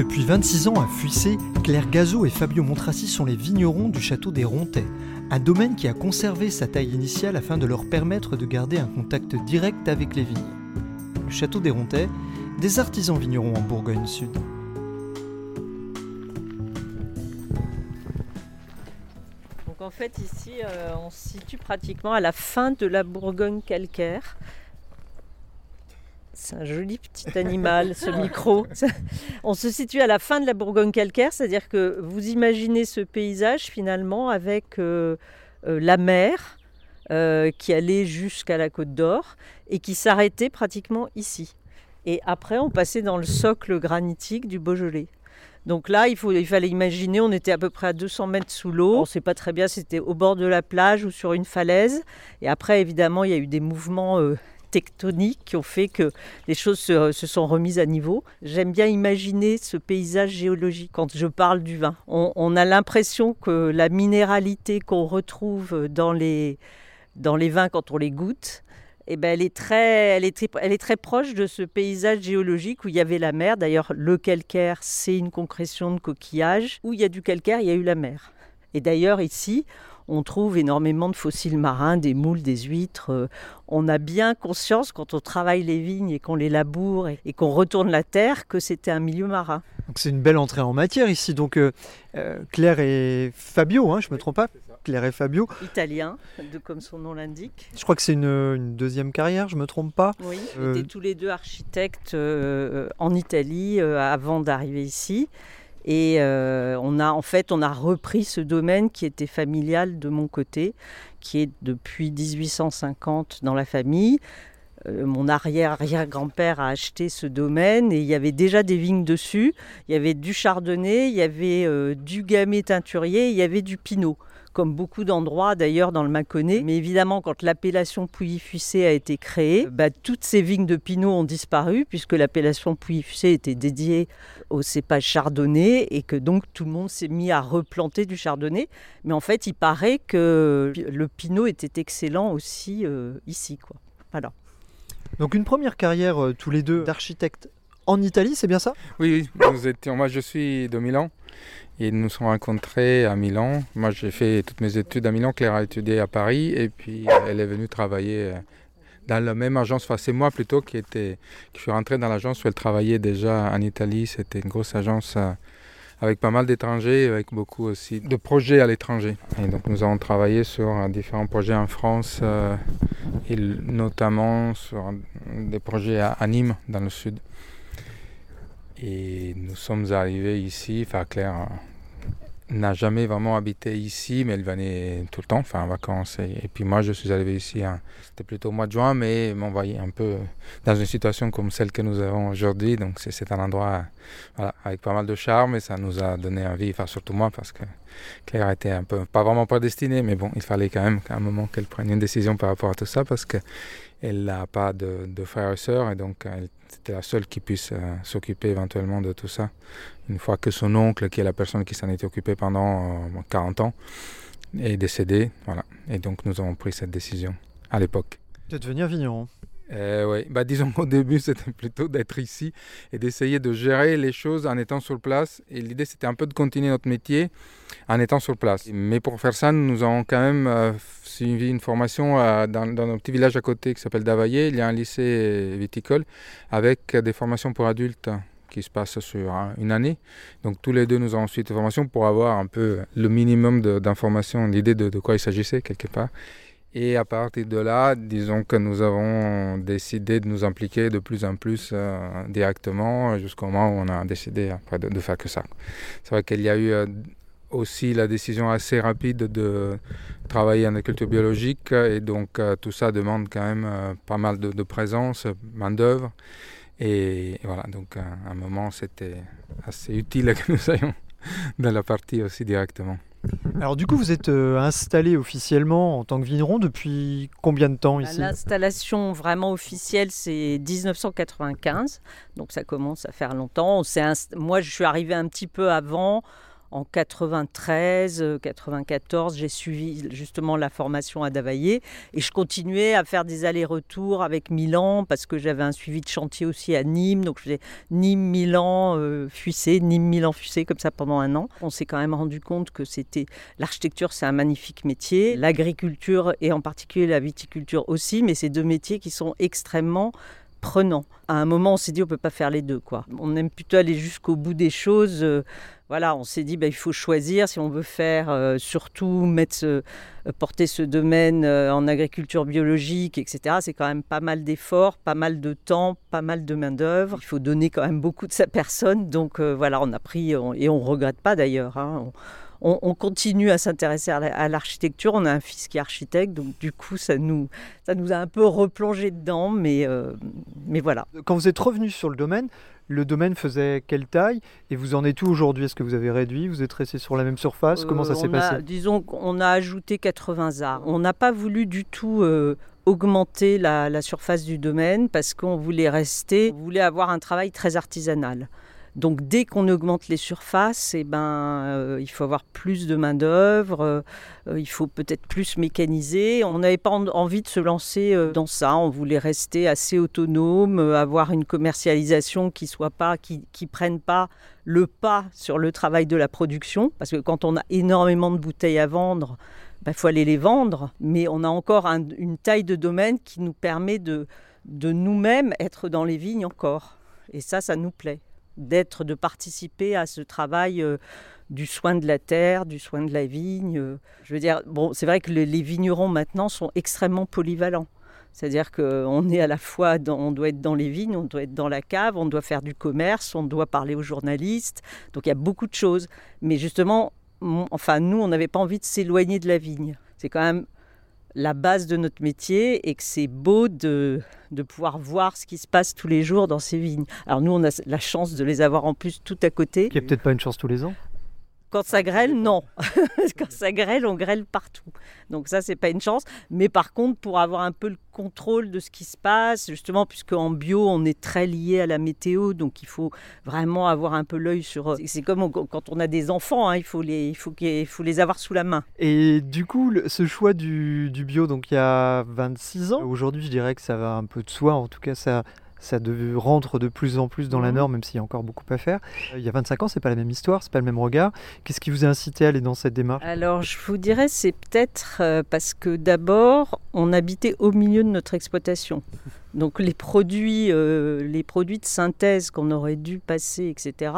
Depuis 26 ans à Fuissé, Claire Gazot et Fabio Montrassi sont les vignerons du château des Rontais, un domaine qui a conservé sa taille initiale afin de leur permettre de garder un contact direct avec les vignes. Le château des Rontais, des artisans vignerons en Bourgogne Sud. Donc en fait ici euh, on se situe pratiquement à la fin de la Bourgogne calcaire. C'est un joli petit animal, ce micro. On se situe à la fin de la Bourgogne calcaire, c'est-à-dire que vous imaginez ce paysage finalement avec euh, euh, la mer euh, qui allait jusqu'à la Côte d'Or et qui s'arrêtait pratiquement ici. Et après, on passait dans le socle granitique du Beaujolais. Donc là, il, faut, il fallait imaginer, on était à peu près à 200 mètres sous l'eau. On ne sait pas très bien si c'était au bord de la plage ou sur une falaise. Et après, évidemment, il y a eu des mouvements tectoniques qui ont fait que les choses se, sont remises à niveau. J'aime bien imaginer ce paysage géologique quand je parle du vin. On, a l'impression que la minéralité qu'on retrouve dans les, dans les vins quand on les goûte, eh ben, elle, est très, elle, est très, elle est très proche de ce paysage géologique où il y avait la mer. D'ailleurs, le calcaire, c'est une concrétion de coquillages. Où il y a du calcaire, il y a eu la mer. Et d'ailleurs, ici, on trouve énormément de fossiles marins, des moules, des huîtres. Euh, On a bien conscience quand on travaille les vignes et qu'on les laboure et, qu'on retourne la terre que c'était un milieu marin. Donc c'est une belle entrée en matière ici. Donc euh, euh, Claire et Fabio, hein, je ne me trompe pas. Claire et Fabio. Italien, de, comme son nom l'indique. Je crois que c'est une, une deuxième carrière, je ne me trompe pas. Oui, Euh, ils étaient tous les deux architectes euh, en Italie euh, avant d'arriver ici. Et euh, on a en fait on a repris ce domaine qui était familial de mon côté, qui est depuis 1850 dans la famille. Euh, mon arrière-arrière-grand-père a acheté ce domaine et il y avait déjà des vignes dessus. Il y avait du chardonnay, il y avait euh, du gamay teinturier, il y avait du pinot comme beaucoup d'endroits d'ailleurs dans le Mâconnais. Mais évidemment, quand l'appellation Pouilly-Fuissé a été créée, bah, toutes ces vignes de Pinot ont disparu puisque l'appellation Pouilly-Fuissé était dédiée au cépage chardonnay et que donc tout le monde s'est mis à replanter du chardonnay. Mais en fait, il paraît que le Pinot était excellent aussi euh, ici. Quoi. Voilà. Donc une première carrière euh, tous les deux d'architecte en Italie, c'est bien ça? Oui, oui, nous étions, moi je suis de Milan et nous sommes rencontrés à Milan. Moi j'ai fait toutes mes études à Milan, Claire a étudié à Paris et puis euh, elle est venue travailler euh, dans la même agence, enfin c'est moi plutôt qui, était, qui suis rentré dans l'agence où elle travaillait déjà en Italie. C'était une grosse agence euh, avec pas mal d'étrangers, avec beaucoup aussi de projets à l'étranger. Et donc nous avons travaillé sur différents projets en France et notamment sur des projets à Nîmes dans le sud. Et nous sommes arrivés ici, enfin Claire euh, n'a jamais vraiment habité ici, mais elle venait tout le temps, enfin en vacances. Et, puis moi je suis arrivé ici, hein, c'était plutôt au mois de juin, mais m'envoyer un peu dans une situation comme celle que nous avons aujourd'hui. Donc c'est- un endroit avec pas mal de charme et ça nous a donné envie, enfin surtout moi parce que Claire était un peu, pas vraiment prédestinée, mais bon, il fallait quand même qu'à un moment qu'elle prenne une décision par rapport à tout ça parce que elle n'a pas de, de frères et sœurs et donc elle, c'était la seule qui puisse euh, s'occuper éventuellement de tout ça. Une fois que son oncle, qui est la personne qui s'en était occupée pendant euh, 40 ans, est décédé, voilà. Et donc nous avons pris cette décision à l'époque. De devenir vigneron. Euh, ouais. bah, disons qu'au début, c'était plutôt d'être ici et d'essayer de gérer les choses en étant sur place. Et l'idée, c'était un peu de continuer notre métier en étant sur place. Mais pour faire ça, nous avons quand même euh, suivi une formation euh, dans, dans un petit village à côté qui s'appelle Davaillé. Il y a un lycée viticole avec des formations pour adultes qui se passent sur une année. Donc tous les deux, nous avons suivi des formations pour avoir un peu le minimum d'informations, l'idée de quoi il s'agissait quelque part. Et à partir de là, disons que nous avons décidé de nous impliquer de plus en plus euh, directement jusqu'au moment où on a décidé de, faire que ça. C'est vrai qu'il y a eu euh, aussi la décision assez rapide de travailler en agriculture biologique et donc euh, tout ça demande quand même pas mal de, présence, main d'œuvre et, voilà donc à un moment c'était assez utile que nous soyons dans la partie aussi directement. Alors du coup, vous êtes euh, installé officiellement en tant que vigneron depuis combien de temps ici? L'installation vraiment officielle, c'est 1995, donc ça commence à faire longtemps. Moi, je suis arrivé un petit peu avant en 93, 94, euh, j'ai suivi justement la formation à Davaillé et je continuais à faire des allers-retours avec Milan parce que j'avais un suivi de chantier aussi à Nîmes. Donc je faisais Nîmes, Milan, euh, Fussé, Nîmes, Milan, Fussé comme ça pendant un an. On s'est quand même rendu compte que c'était l'architecture, c'est un magnifique métier, l'agriculture et en particulier la viticulture aussi, mais c'est deux métiers qui sont extrêmement prenants. À un moment, on s'est dit on peut pas faire les deux quoi. On aime plutôt aller jusqu'au bout des choses. Euh, voilà, on s'est dit bah, il faut choisir si on veut faire euh, surtout mettre euh, porter ce domaine en agriculture biologique, etc. C'est quand même pas mal d'efforts, pas mal de temps, pas mal de main d'œuvre. Il faut donner quand même beaucoup de sa personne. Donc voilà, on a pris et on regrette pas d'ailleurs. Hein. Continue à s'intéresser à l'architecture. On a un fils qui est architecte, donc du coup, ça nous, ça nous a un peu replongé dedans, mais, mais voilà. Quand vous êtes revenu sur le domaine, le domaine faisait quelle taille et vous en êtes où aujourd'hui? Est-ce que vous avez réduit? Vous êtes resté sur la même surface? Comment ça euh, s'est passé? Disons qu'on a ajouté 80 arts. On n'a pas voulu du tout euh, augmenter la, surface du domaine parce qu'on voulait rester, on voulait avoir un travail très artisanal. Donc dès qu'on augmente les surfaces, eh ben, euh, il faut avoir plus de main-d'œuvre, euh, il faut peut-être plus mécaniser. On n'avait pas envie de se lancer euh, dans ça. On voulait rester assez autonome, avoir une commercialisation qui soit pas, qui prenne pas le pas sur le travail de la production. Parce que quand on a énormément de bouteilles à vendre, il ben, faut aller les vendre. Mais on a encore une taille de domaine qui nous permet de, de nous-mêmes être dans les vignes encore. Et ça, ça nous plaît d'être, de participer à ce travail euh, du soin de la terre, du soin de la vigne. Euh. je veux dire, bon, c'est vrai que les, vignerons maintenant sont extrêmement polyvalents. C'est-à-dire qu'on est à la fois, on doit être dans les vignes, on doit être dans la cave, on doit faire du commerce, on doit parler aux journalistes. Donc il y a beaucoup de choses. Mais justement, enfin nous, on n'avait pas envie de s'éloigner de la vigne. C'est quand même la base de notre métier et que c'est beau de, de pouvoir voir ce qui se passe tous les jours dans ces vignes. Alors nous, on a la chance de les avoir en plus tout à côté. Qui n'est peut-être pas une chance tous les ans quand ça grêle, non. Quand ça grêle, on grêle partout. Donc ça, c'est pas une chance. Mais par contre, pour avoir un peu le contrôle de ce qui se passe, justement, puisque en bio, on est très lié à la météo, donc il faut vraiment avoir un peu l'œil sur. C'est comme quand on a des enfants, hein, il faut les, il faut, il faut les avoir sous la main. Et du coup, ce choix du, du bio, donc il y a 26 ans. Aujourd'hui, je dirais que ça va un peu de soi. En tout cas, ça ça rentre de plus en plus dans la mhm. norme, même s'il y a encore beaucoup à faire. Euh, il y a 25 ans, c'est pas la même histoire, c'est pas le même regard. Qu'est-ce qui vous a incité à aller dans cette démarche? Alors, je vous dirais, c'est peut-être euh, parce que d'abord, on habitait au milieu de notre exploitation. Donc les produits, euh, les produits de synthèse qu'on aurait dû passer, etc.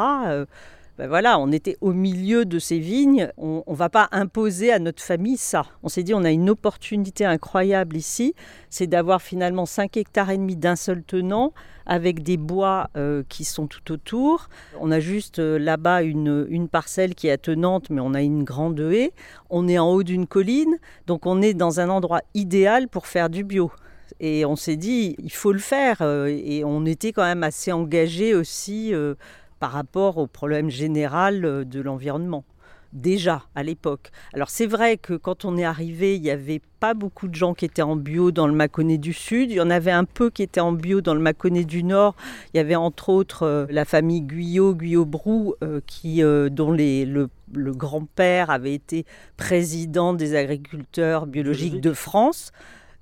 Ben voilà, on était au milieu de ces vignes. On ne va pas imposer à notre famille ça. On s'est dit, on a une opportunité incroyable ici, c'est d'avoir finalement 5 hectares et demi d'un seul tenant avec des bois euh, qui sont tout autour. On a juste euh, là-bas une, parcelle qui est attenante, mais on a une grande haie. On est en haut d'une colline, donc on est dans un endroit idéal pour faire du bio. Et on s'est dit, il faut le faire. Euh, et on était quand même assez engagés aussi par rapport au problème général euh, de l'environnement déjà à l'époque. Alors c'est vrai que quand on est arrivé, il n'y avait pas beaucoup de gens qui étaient en bio dans le Mâconnais du Sud. Il y en avait un peu qui étaient en bio dans le Mâconnais du Nord. Il y avait entre autres euh, la famille Guyot, Guyot-Brou, euh, qui, dont les, le, le grand-père avait été président des agriculteurs biologiques de France.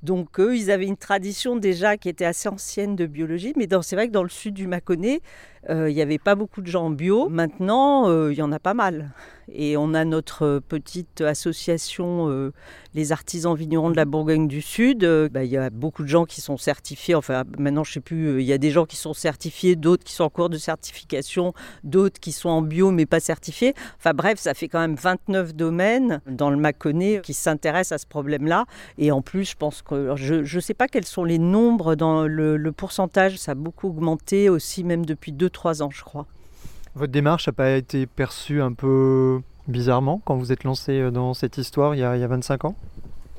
Donc eux, ils avaient une tradition déjà qui était assez ancienne de biologie, mais c'est vrai que dans le sud du Mâconnais, euh, il n'y avait pas beaucoup de gens bio. Maintenant, euh, il y en a pas mal. Et on a notre petite association, euh, les artisans vignerons de la Bourgogne du Sud. Bah, il y a beaucoup de gens qui sont certifiés. Enfin, maintenant, je ne sais plus, il y a des gens qui sont certifiés, d'autres qui sont en cours de certification, d'autres qui sont en bio mais pas certifiés. Enfin bref, ça fait quand même 29 domaines dans le Mâconnais qui s'intéressent à ce problème-là. Et en plus, je pense que je ne sais pas quels sont les nombres dans le, le pourcentage. Ça a beaucoup augmenté aussi, même depuis deux trois ans, je crois. Votre démarche n'a pas été perçue un peu bizarrement quand vous êtes lancé dans cette histoire il y a, il y a 25 ans?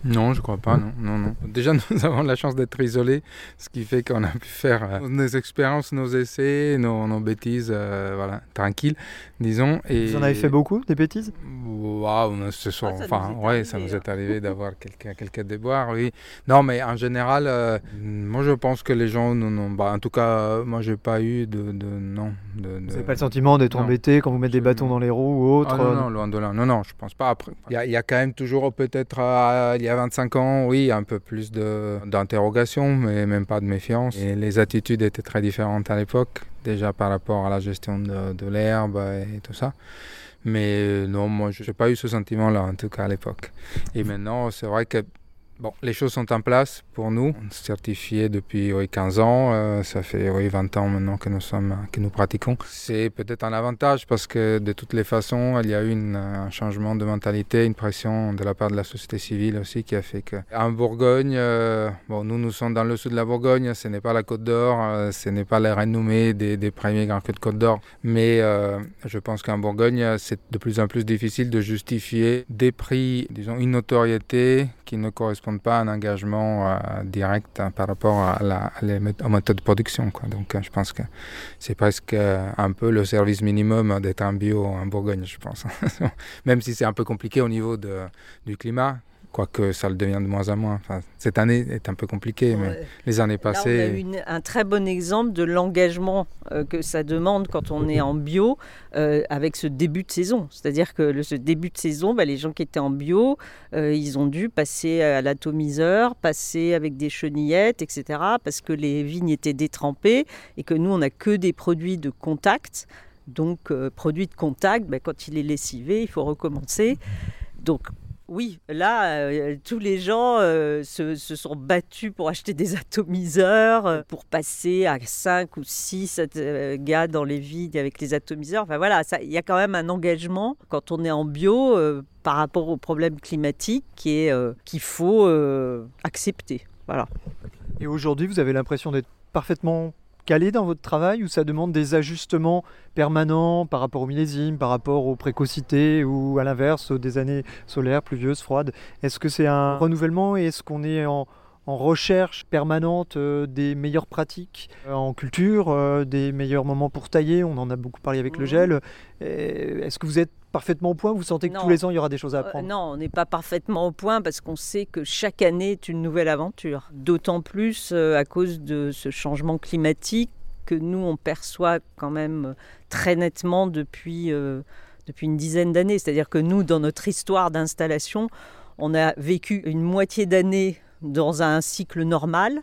Non, je crois pas, non, non, non. Déjà, nous avons la chance d'être isolés, ce qui fait qu'on a pu faire euh, nos expériences, nos essais, nos, nos bêtises, euh, voilà, tranquilles, disons. Et... Vous en avez fait beaucoup, des bêtises? Waouh, ce soir, ah, enfin, ouais, ça nous est hein. arrivé d'avoir quelques, quelques déboires, oui. Non, mais en général, euh, moi, je pense que les gens, non, non, bah, en tout cas, moi, j'ai pas eu de, de non. De, Vous n'avez pas le sentiment d'être embêté quand vous mettez des bâtons dans les roues ou autre ah, non, non, loin de là. Non, non, je pense pas. Après, il y, y, a quand même toujours peut-être, il a 25 ans, oui, un peu plus d'interrogation, mais même pas de méfiance. Et les attitudes étaient très différentes à l'époque, déjà par rapport à la gestion de, de l'herbe et tout ça. Mais euh, non, moi, je n'ai pas eu ce sentiment-là, en tout cas à l'époque. Et maintenant, c'est vrai que Bon, les choses sont en place pour nous. On est certifié depuis 15 ans. Euh, ça fait 20 ans maintenant que nous, sommes, que nous pratiquons. C'est peut-être un avantage parce que de toutes les façons, il y a eu un changement de mentalité, une pression de la part de la société civile aussi qui a fait que. En Bourgogne, euh, bon, nous, nous sommes dans le sud de la Bourgogne. Ce n'est pas la Côte d'Or, euh, ce n'est pas la renommée des, premiers grands crus de Côte d'Or. Mais je pense qu'en Bourgogne, c'est de plus en plus difficile de justifier des prix, disons, une notoriété qui ne correspondent pas à un engagement euh, direct hein, par rapport à la, les méthodes de production. Donc euh, je pense que c'est presque euh, un peu le service minimum d'être un bio en Bourgogne, je pense. Même si c'est un peu compliqué au niveau du climat, quoique ça le devient de moins en moins. Enfin, cette année est un peu compliquée, mais les années passées. Là, on a eu un très bon exemple de l'engagement euh, que ça demande quand on est en bio euh, avec ce début de saison. C'est-à-dire que le, ce début de saison, bah, les gens qui étaient en bio, euh, ils ont dû passer à l'atomiseur, passer avec des chenillettes, etc., parce que les vignes étaient détrempées et que nous, on n'a que des produits de contact. Donc, produit de contact, bah, quand il est lessivé, il faut recommencer. Donc, oui, là, euh, tous les gens euh, se, sont battus pour acheter des atomiseurs, euh, pour passer à 5 ou 6 gars dans les vides avec les atomiseurs. Enfin voilà, il y a quand même un engagement quand on est en bio par rapport aux problèmes climatiques qu'il faut accepter. Voilà. Et aujourd'hui, vous avez l'impression d'être parfaitement calé dans votre travail ou ça demande des ajustements permanents par rapport au millésime, par rapport aux précocités ou à l'inverse des années solaires, pluvieuses, froides? Est-ce que c'est un renouvellement et est-ce qu'on est en, recherche permanente euh, des meilleures pratiques euh, en culture, euh, des meilleurs moments pour tailler On en a beaucoup parlé avec le gel. Est-ce que vous êtes parfaitement au point? Vous sentez que tous les ans, il y aura des choses à apprendre? Non, on n'est pas parfaitement au point parce qu'on sait que chaque année est une nouvelle aventure. D'autant plus à cause de ce changement climatique que nous, on perçoit quand même très nettement depuis, depuis une dizaine d'années. C'est-à-dire que nous, dans notre histoire d'installation, on a vécu une moitié d'année dans un cycle normal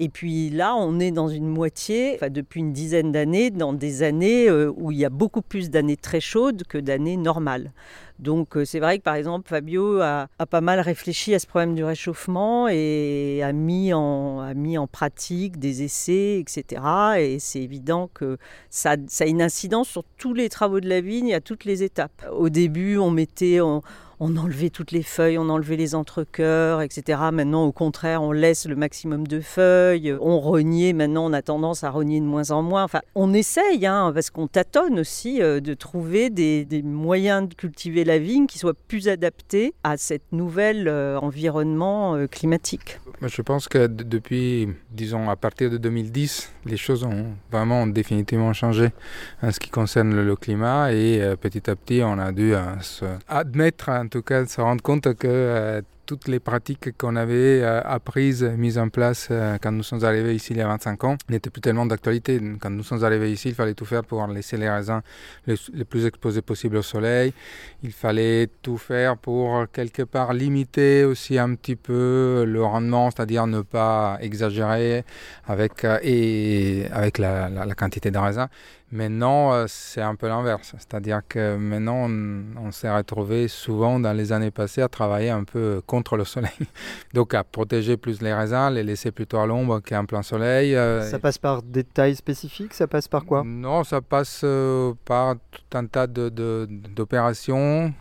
et puis là, on est dans une moitié, depuis une dizaine d'années, dans des années euh, où il y a beaucoup plus d'années très chaudes que d'années normales. Donc euh, c'est vrai que par exemple Fabio a, pas mal réfléchi à ce problème du réchauffement et a mis en, a mis en pratique des essais, etc. Et c'est évident que ça, ça, a une incidence sur tous les travaux de la vigne à toutes les étapes. Au début, on mettait... On, on enlevait toutes les feuilles, on enlevait les entrecoeurs, etc. Maintenant, au contraire, on laisse le maximum de feuilles, on reniait, maintenant on a tendance à renier de moins en moins. Enfin, on essaye, hein, parce qu'on tâtonne aussi, euh, de trouver des, moyens de cultiver la vigne qui soient plus adaptés à cette nouvelle euh, environnement euh, climatique. Je pense que depuis, disons, à partir de 2010, les choses ont vraiment définitivement changé en ce qui concerne le, climat et petit à petit, on a dû admettre en tout cas se rendre compte que euh, toutes les pratiques qu'on avait euh, apprises, mises en place euh, quand nous sommes arrivés ici il y a 25 ans, n'étaient plus tellement d'actualité. Quand nous sommes arrivés ici, il fallait tout faire pour laisser les raisins les, plus exposés possible au soleil. Il fallait tout faire pour quelque part limiter aussi un petit peu le rendement, c'est-à-dire ne pas exagérer avec, avec la quantité de raisins. Maintenant, euh, c'est un peu l'inverse. C'est-à-dire que maintenant, on, s'est retrouvé souvent dans les années passées à travailler un peu contre le soleil. Donc, à protéger plus les raisins, les laisser plutôt à l'ombre qu'en plein soleil. Euh, ça passe par des tailles spécifiques? Ça passe par quoi? Non, ça passe euh, par tout un tas d'opérations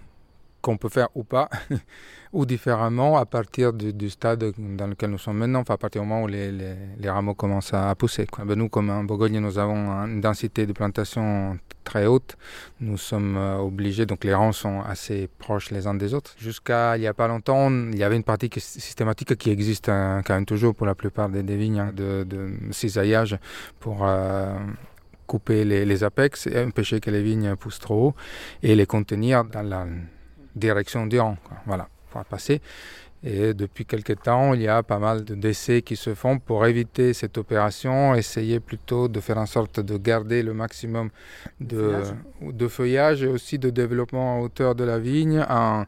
qu'on peut faire ou pas, ou différemment à partir du, stade dans lequel nous sommes maintenant, enfin à partir du moment où les, les, les rameaux commencent à, pousser. Ben nous, comme en Bourgogne, nous avons une densité de plantation très haute. Nous sommes euh, obligés, donc les rangs sont assez proches les uns des autres. Jusqu'à il n'y a pas longtemps, il y avait une pratique systématique qui existe hein, quand même toujours pour la plupart des, vignes, hein, de, cisaillage pour euh, couper les, les, apex empêcher que les vignes poussent trop haut et les contenir dans la direction du rang. Quoi. Voilà, pour passer. Et depuis quelques temps, il y a pas mal de décès qui se font pour éviter cette opération, essayer plutôt de faire en sorte de garder le maximum de, de feuillage. et aussi de développement à hauteur de la vigne en,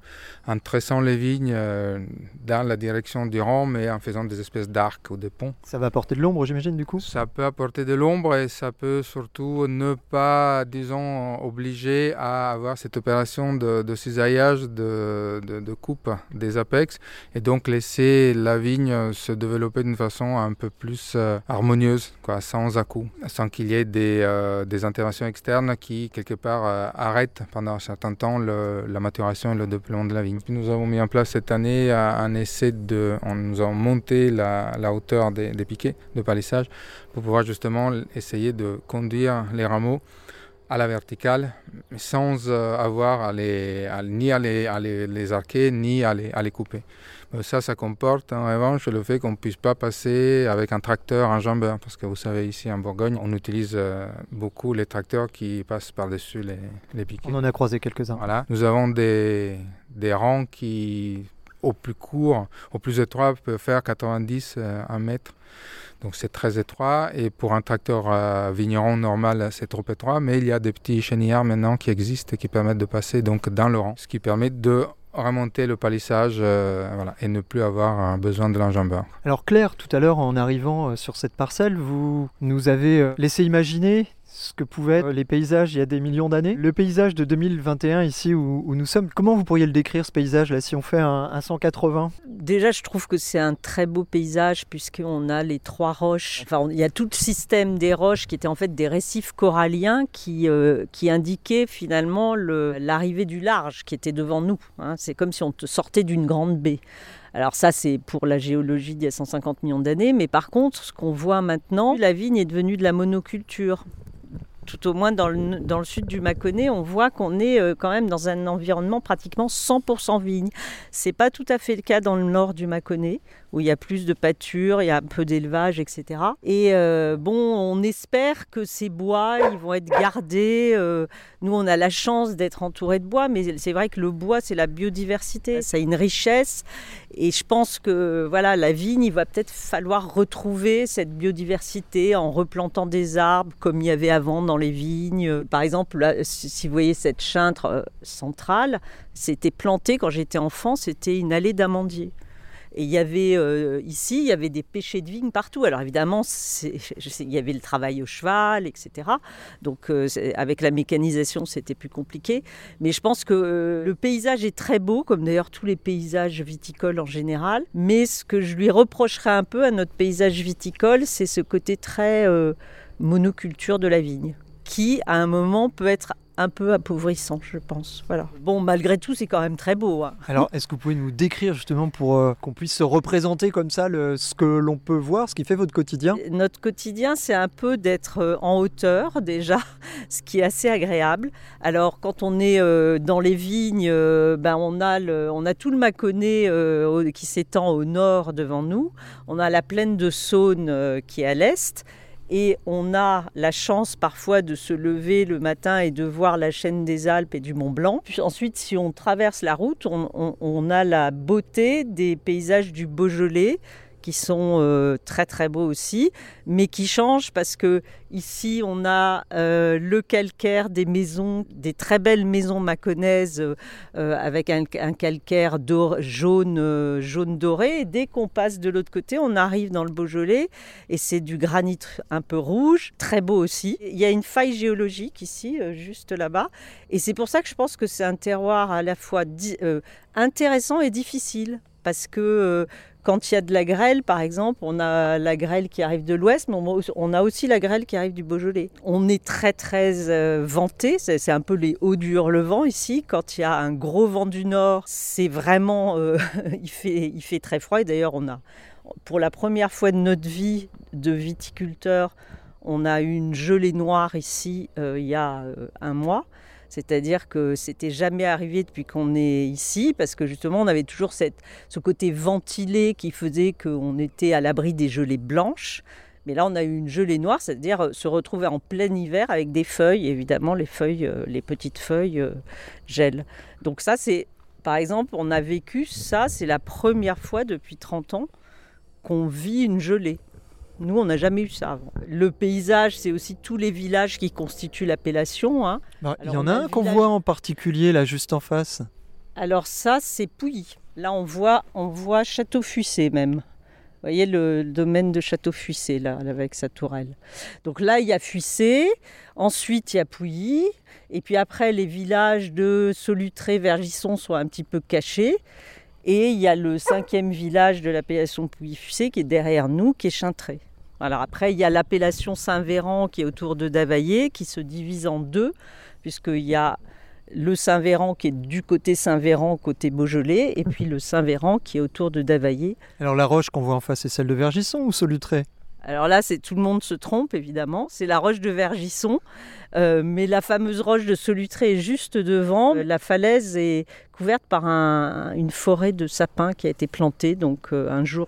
en tressant les vignes euh, dans la direction du rang, mais en faisant des espèces d'arcs ou de ponts. Ça va apporter de l'ombre, j'imagine, du coup? Ça peut apporter de l'ombre et ça peut surtout ne pas, disons, obliger à avoir cette opération de, de cisaillage, de, de, de coupe des apex et donc laisser la vigne se développer d'une façon un peu plus euh, harmonieuse, sans à-coups, sans qu'il y ait des, euh, des, interventions externes qui, quelque part, euh, arrêtent pendant un certain temps la maturation et le développement de la vigne. Nous avons mis en place cette année un essai de... On, nous avons monté la, la hauteur des, des, piquets de palissage pour pouvoir justement essayer de conduire les rameaux à la verticale, sans euh, avoir à les, à, ni à les, à les, les arquer, ni à les, à les couper. Ça, ça comporte en revanche le fait qu'on ne puisse pas passer avec un tracteur enjambeur, parce que vous savez, ici en Bourgogne, on utilise euh, beaucoup les tracteurs qui passent par-dessus les, les piquets. On en a croisé quelques-uns. Voilà. Nous avons des, des rangs qui, au plus court, au plus étroit, peuvent faire 90 euh, 1 mètre. Donc c'est très étroit. Et pour un tracteur euh, vigneron normal c'est trop étroit, mais il y a des petits chenillards maintenant qui existent et qui permettent de passer donc dans le rang, ce qui permet de remonter le palissage euh, et ne plus avoir euh, besoin de l'enjambeur. Alors Claire, tout à l'heure en arrivant euh, sur cette parcelle, vous nous avez laissé imaginer ce que pouvaient être les paysages il y a des millions d'années. Le paysage de 2021 ici où, nous sommes, comment vous pourriez le décrire ce paysage là si on fait un, un 180 Déjà je trouve que c'est un très beau paysage puisqu'on a les trois roches, enfin il y a tout le système des roches qui étaient en fait des récifs coralliens qui, euh, qui indiquaient finalement l'arrivée du large qui était devant nous. Hein. C'est comme si on sortait d'une grande baie. Alors ça, c'est pour la géologie d'il y a 150 millions d'années, mais par contre, ce qu'on voit maintenant, la vigne est devenue de la monoculture tout au moins dans le, dans le sud du Mâconnais, on voit qu'on est euh, quand même dans un environnement pratiquement 100% vigne. C'est pas tout à fait le cas dans le nord du Mâconnais, où il y a plus de pâture, il y a un peu d'élevage, etc. Et euh, bon, on espère que ces bois, ils vont être gardés. Euh, nous, on a la chance d'être entouré de bois, mais c'est vrai que le bois, c'est la biodiversité, ça a une richesse. Et je pense que voilà, la vigne, il va peut-être falloir retrouver cette biodiversité en replantant des arbres comme il y avait avant dans les vignes. Par exemple, là, si vous voyez cette chintre euh, centrale, c'était planté quand j'étais enfant, c'était une allée d'amandiers. Et il y avait euh, ici, il y avait des pêchers de vigne partout. Alors évidemment, il y avait le travail au cheval, etc. Donc euh, avec la mécanisation, c'était plus compliqué. Mais je pense que le paysage est très beau, comme d'ailleurs tous les paysages viticoles en général. Mais ce que je lui reprocherais un peu à notre paysage viticole, c'est ce côté très monoculture de la vigne, qui à un moment peut être un peu appauvrissant, je pense. Voilà. Bon, malgré tout, c'est quand même très beau. Hein. Alors, est-ce que vous pouvez nous décrire justement pour euh, qu'on puisse se représenter comme ça le, ce que l'on peut voir, ce qui fait votre quotidien? Notre quotidien, c'est un peu d'être euh, en hauteur déjà, ce qui est assez agréable. Alors, quand on est euh, dans les vignes, euh, ben, on, a le, on a tout le Mâconnais euh, qui s'étend au nord devant nous. On a la plaine de Saône euh, qui est à l'est. Et on a la chance parfois de se lever le matin et de voir la chaîne des Alpes et du Mont Blanc. Puis ensuite, si on traverse la route, on, on, on a la beauté des paysages du Beaujolais qui sont euh, très très beaux aussi, mais qui changent parce que ici on a euh, le calcaire des maisons, des très belles maisons mâconnaises euh, avec un, calcaire jaune, jaune doré. Dès qu'on passe de l'autre côté, on arrive dans le Beaujolais et c'est du granit un peu rouge, très beau aussi. Il y a une faille géologique ici, juste là-bas, et c'est pour ça que je pense que c'est un terroir à la fois intéressant et difficile parce que quand il y a de la grêle, par exemple, on a la grêle qui arrive de l'ouest, mais on a aussi la grêle qui arrive du Beaujolais. On est très très euh, venté, c'est un peu les hauts du Hurlevent ici. Quand il y a un gros vent du nord, c'est vraiment, euh, il, fait, il fait très froid. Et d'ailleurs, on a, pour la première fois de notre vie de viticulteur, on a eu une gelée noire ici il y a un mois. C'est-à-dire que c'était jamais arrivé depuis qu'on est ici, parce que justement, on avait toujours ce côté ventilé qui faisait qu'on était à l'abri des gelées blanches. Mais là, on a eu une gelée noire, c'est-à-dire euh, se retrouver en plein hiver avec des feuilles. Évidemment, les feuilles, euh, les petites feuilles euh, gèlent. Donc ça, c'est, par exemple, on a vécu ça, c'est la première fois depuis 30 ans qu'on vit une gelée. Nous, on n'a jamais eu ça avant. Le paysage, c'est aussi tous les villages qui constituent l'appellation. Hein. Bah, il y en a un qu'on voit en particulier là, juste en face. Alors ça, c'est Pouilly. Là, on voit, on voit Château-Fussé même. Vous voyez le domaine de Château-Fuissé, là, avec sa tourelle. Donc là, il y a Fuissé, ensuite il y a Pouilly, et puis après, les villages de Solutré, Vergisson sont un petit peu cachés. Et il y a le cinquième village de l'appellation Pouilly-Fuissé qui est derrière nous, qui est Chintré. Alors après, il y a l'appellation Saint-Véran qui est autour de Davaillé, qui se divise en deux, puisqu'il y a le Saint-Véran qui est du côté Saint-Véran, côté Beaujolais, et puis le Saint-Véran qui est autour de Davaillé. Alors la roche qu'on voit en face, c'est celle de Vergisson ou Solutré alors là, c'est tout le monde se trompe évidemment. C'est la roche de Vergisson, euh, mais la fameuse roche de Solutré est juste devant. La falaise est couverte par une forêt de sapins qui a été plantée. Donc euh, un jour,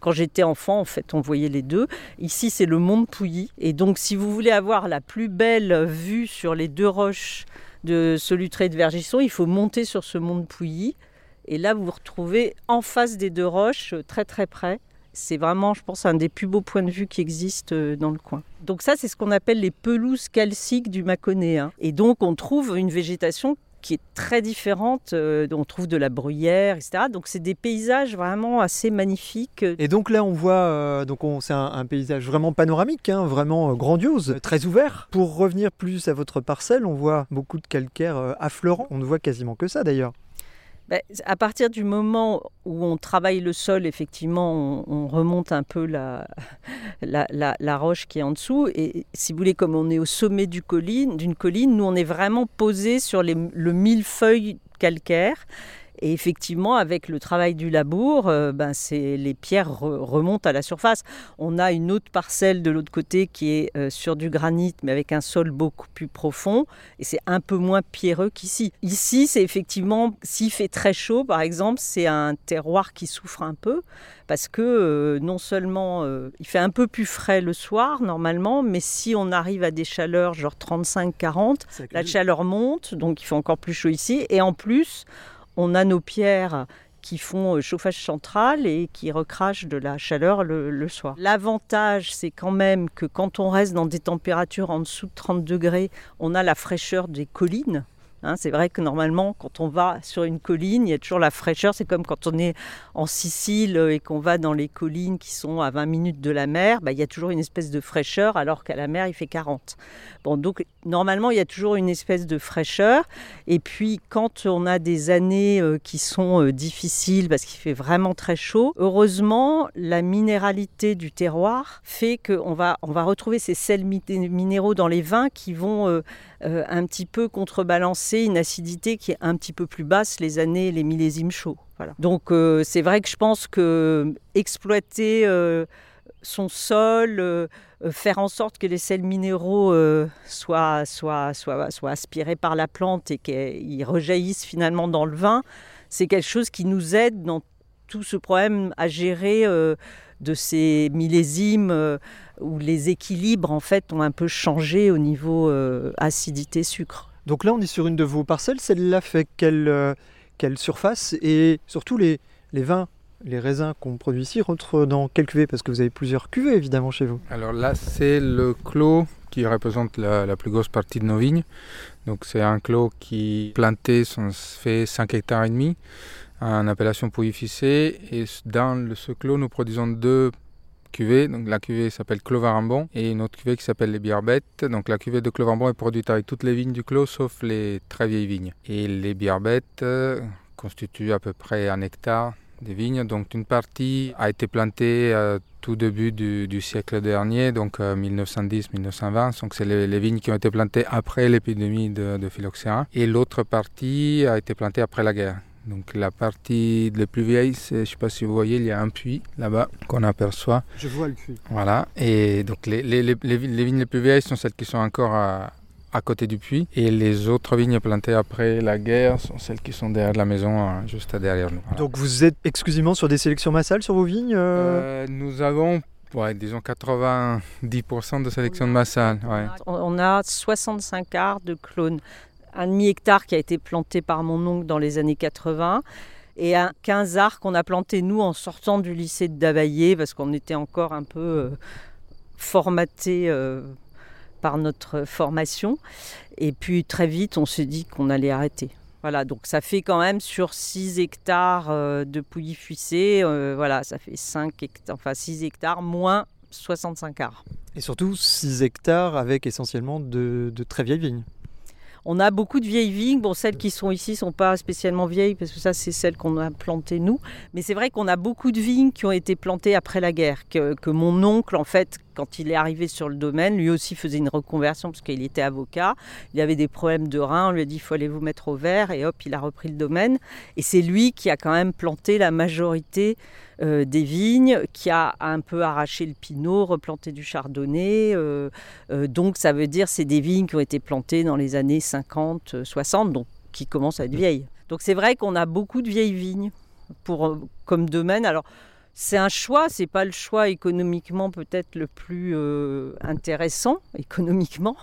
quand j'étais enfant, en fait, on voyait les deux. Ici, c'est le mont Pouilly. Et donc, si vous voulez avoir la plus belle vue sur les deux roches de Solutré et de Vergisson, il faut monter sur ce mont de Pouilly. Et là, vous vous retrouvez en face des deux roches, très très près. C'est vraiment, je pense, un des plus beaux points de vue qui existent euh, dans le coin. Donc ça, c'est ce qu'on appelle les pelouses calciques du Mâconnais. Hein. Et donc, on trouve une végétation qui est très différente. Euh, on trouve de la bruyère, etc. Donc c'est des paysages vraiment assez magnifiques. Et donc là, on voit, euh, donc c'est un, paysage vraiment panoramique, hein, vraiment grandiose, très ouvert. Pour revenir plus à votre parcelle, on voit beaucoup de calcaire affleurant. On ne voit quasiment que ça d'ailleurs. Ben, à partir du moment où on travaille le sol, effectivement, on, remonte un peu la, la, roche qui est en dessous. Et si vous voulez, comme on est au sommet d'une colline, nous, on est vraiment posé sur le millefeuille calcaire. Et effectivement, avec le travail du labour, euh, ben les pierres remontent à la surface. On a une autre parcelle de l'autre côté qui est euh, sur du granit, mais avec un sol beaucoup plus profond. Et c'est un peu moins pierreux qu'ici. Ici, c'est effectivement, s'il fait très chaud, par exemple, c'est un terroir qui souffre un peu. Parce que euh, non seulement il fait un peu plus frais le soir, normalement, mais si on arrive à des chaleurs genre 35-40, la chaleur monte, donc il fait encore plus chaud ici. Et en plus, on a nos pierres qui font euh, chauffage central et qui recrachent de la chaleur le, soir. L'avantage, c'est quand même que quand on reste dans des températures en dessous de 30 degrés, on a la fraîcheur des collines. Hein, c'est vrai que normalement, quand on va sur une colline, il y a toujours la fraîcheur. C'est comme quand on est en Sicile et qu'on va dans les collines qui sont à 20 minutes de la mer, bah, il y a toujours une espèce de fraîcheur, alors qu'à la mer, il fait 40. Bon, donc normalement, il y a toujours une espèce de fraîcheur. Et puis, quand on a des années euh, qui sont euh, difficiles parce qu'il fait vraiment très chaud, heureusement, la minéralité du terroir fait qu'on va, on va retrouver ces sels minéraux dans les vins qui vont euh, un petit peu contrebalancer une acidité qui est un petit peu plus basse les années, les millésimes chauds. Voilà. Donc, c'est vrai que je pense que exploiter son sol, euh, euh, faire en sorte que les sels minéraux euh, soient, soient, soient, soient, aspirés par la plante et qu'ils rejaillissent finalement dans le vin, c'est quelque chose qui nous aide dans tout ce problème à gérer de ces millésimes où les équilibres en fait ont un peu changé au niveau acidité-sucre. Donc là on est sur une de vos parcelles, celle-là fait quelle, quelle surface? Et surtout les, les vins les raisins qu'on produit ici rentrent dans quelle cuvée? Parce que vous avez plusieurs cuvées évidemment chez vous. Alors là, c'est le clos qui représente la, plus grosse partie de nos vignes. Donc c'est un clos qui planté fait 5 hectares et demi en appellation Pouilly-Fissé. Et dans ce clos, nous produisons deux cuvées. Donc la cuvée s'appelle Clos Varambon et une autre cuvée qui s'appelle les Biarbettes. Donc la cuvée de Clos Varambon est produite avec toutes les vignes du clos sauf les très vieilles vignes. Et les Biarbettes euh, constituent à peu près un hectare des vignes. Donc une partie a été plantée euh, tout début du, siècle dernier, donc 1910-1920. Donc c'est les, vignes qui ont été plantées après l'épidémie de, de phylloxéra. Et l'autre partie a été plantée après la guerre. Donc la partie la plus vieille, je ne sais pas si vous voyez, il y a un puits là-bas qu'on aperçoit. Je vois le puits. Voilà. Et donc les, les, les, les, vignes les plus vieilles sont celles qui sont encore à, à côté du puits. Et les autres vignes plantées après la guerre sont celles qui sont derrière la maison, hein, juste derrière nous. Donc vous êtes exclusivement sur des sélections massales sur vos vignes euh? Euh, Nous avons Ouais, disons 90% de sélection de massale. Ouais. On a 65 arts de clones un demi-hectare qui a été planté par mon oncle dans les années 80 et un 15 arcs qu'on a planté nous en sortant du lycée de Davaillé parce qu'on était encore un peu euh, formaté euh, par notre formation. Et puis très vite, on s'est dit qu'on allait arrêter. Voilà, donc ça fait quand même sur 6 hectares euh, de pouilly fuissé, voilà, ça fait 5 hectares, enfin 6 hectares moins 65 arts. Et surtout 6 hectares avec essentiellement de, de très vieilles vignes. On a beaucoup de vieilles vignes. Bon, celles qui sont ici ne sont pas spécialement vieilles parce que ça, c'est celles qu'on a plantées nous. Mais c'est vrai qu'on a beaucoup de vignes qui ont été plantées après la guerre. Que, mon oncle, en fait, quand il est arrivé sur le domaine, lui aussi faisait une reconversion parce qu'il était avocat. Il avait des problèmes de reins. On lui a dit il faut aller vous mettre au vert. Et hop, il a repris le domaine. Et c'est lui qui a quand même planté la majorité euh, des vignes, qui a un peu arraché le pinot, replanté du chardonnay. Euh, euh, donc ça veut dire c'est des vignes qui ont été plantées dans les années 50, 60, donc qui commencent à être vieilles. Donc c'est vrai qu'on a beaucoup de vieilles vignes pour, comme domaine. Alors c'est un choix, c'est pas le choix économiquement peut-être le plus euh, intéressant économiquement,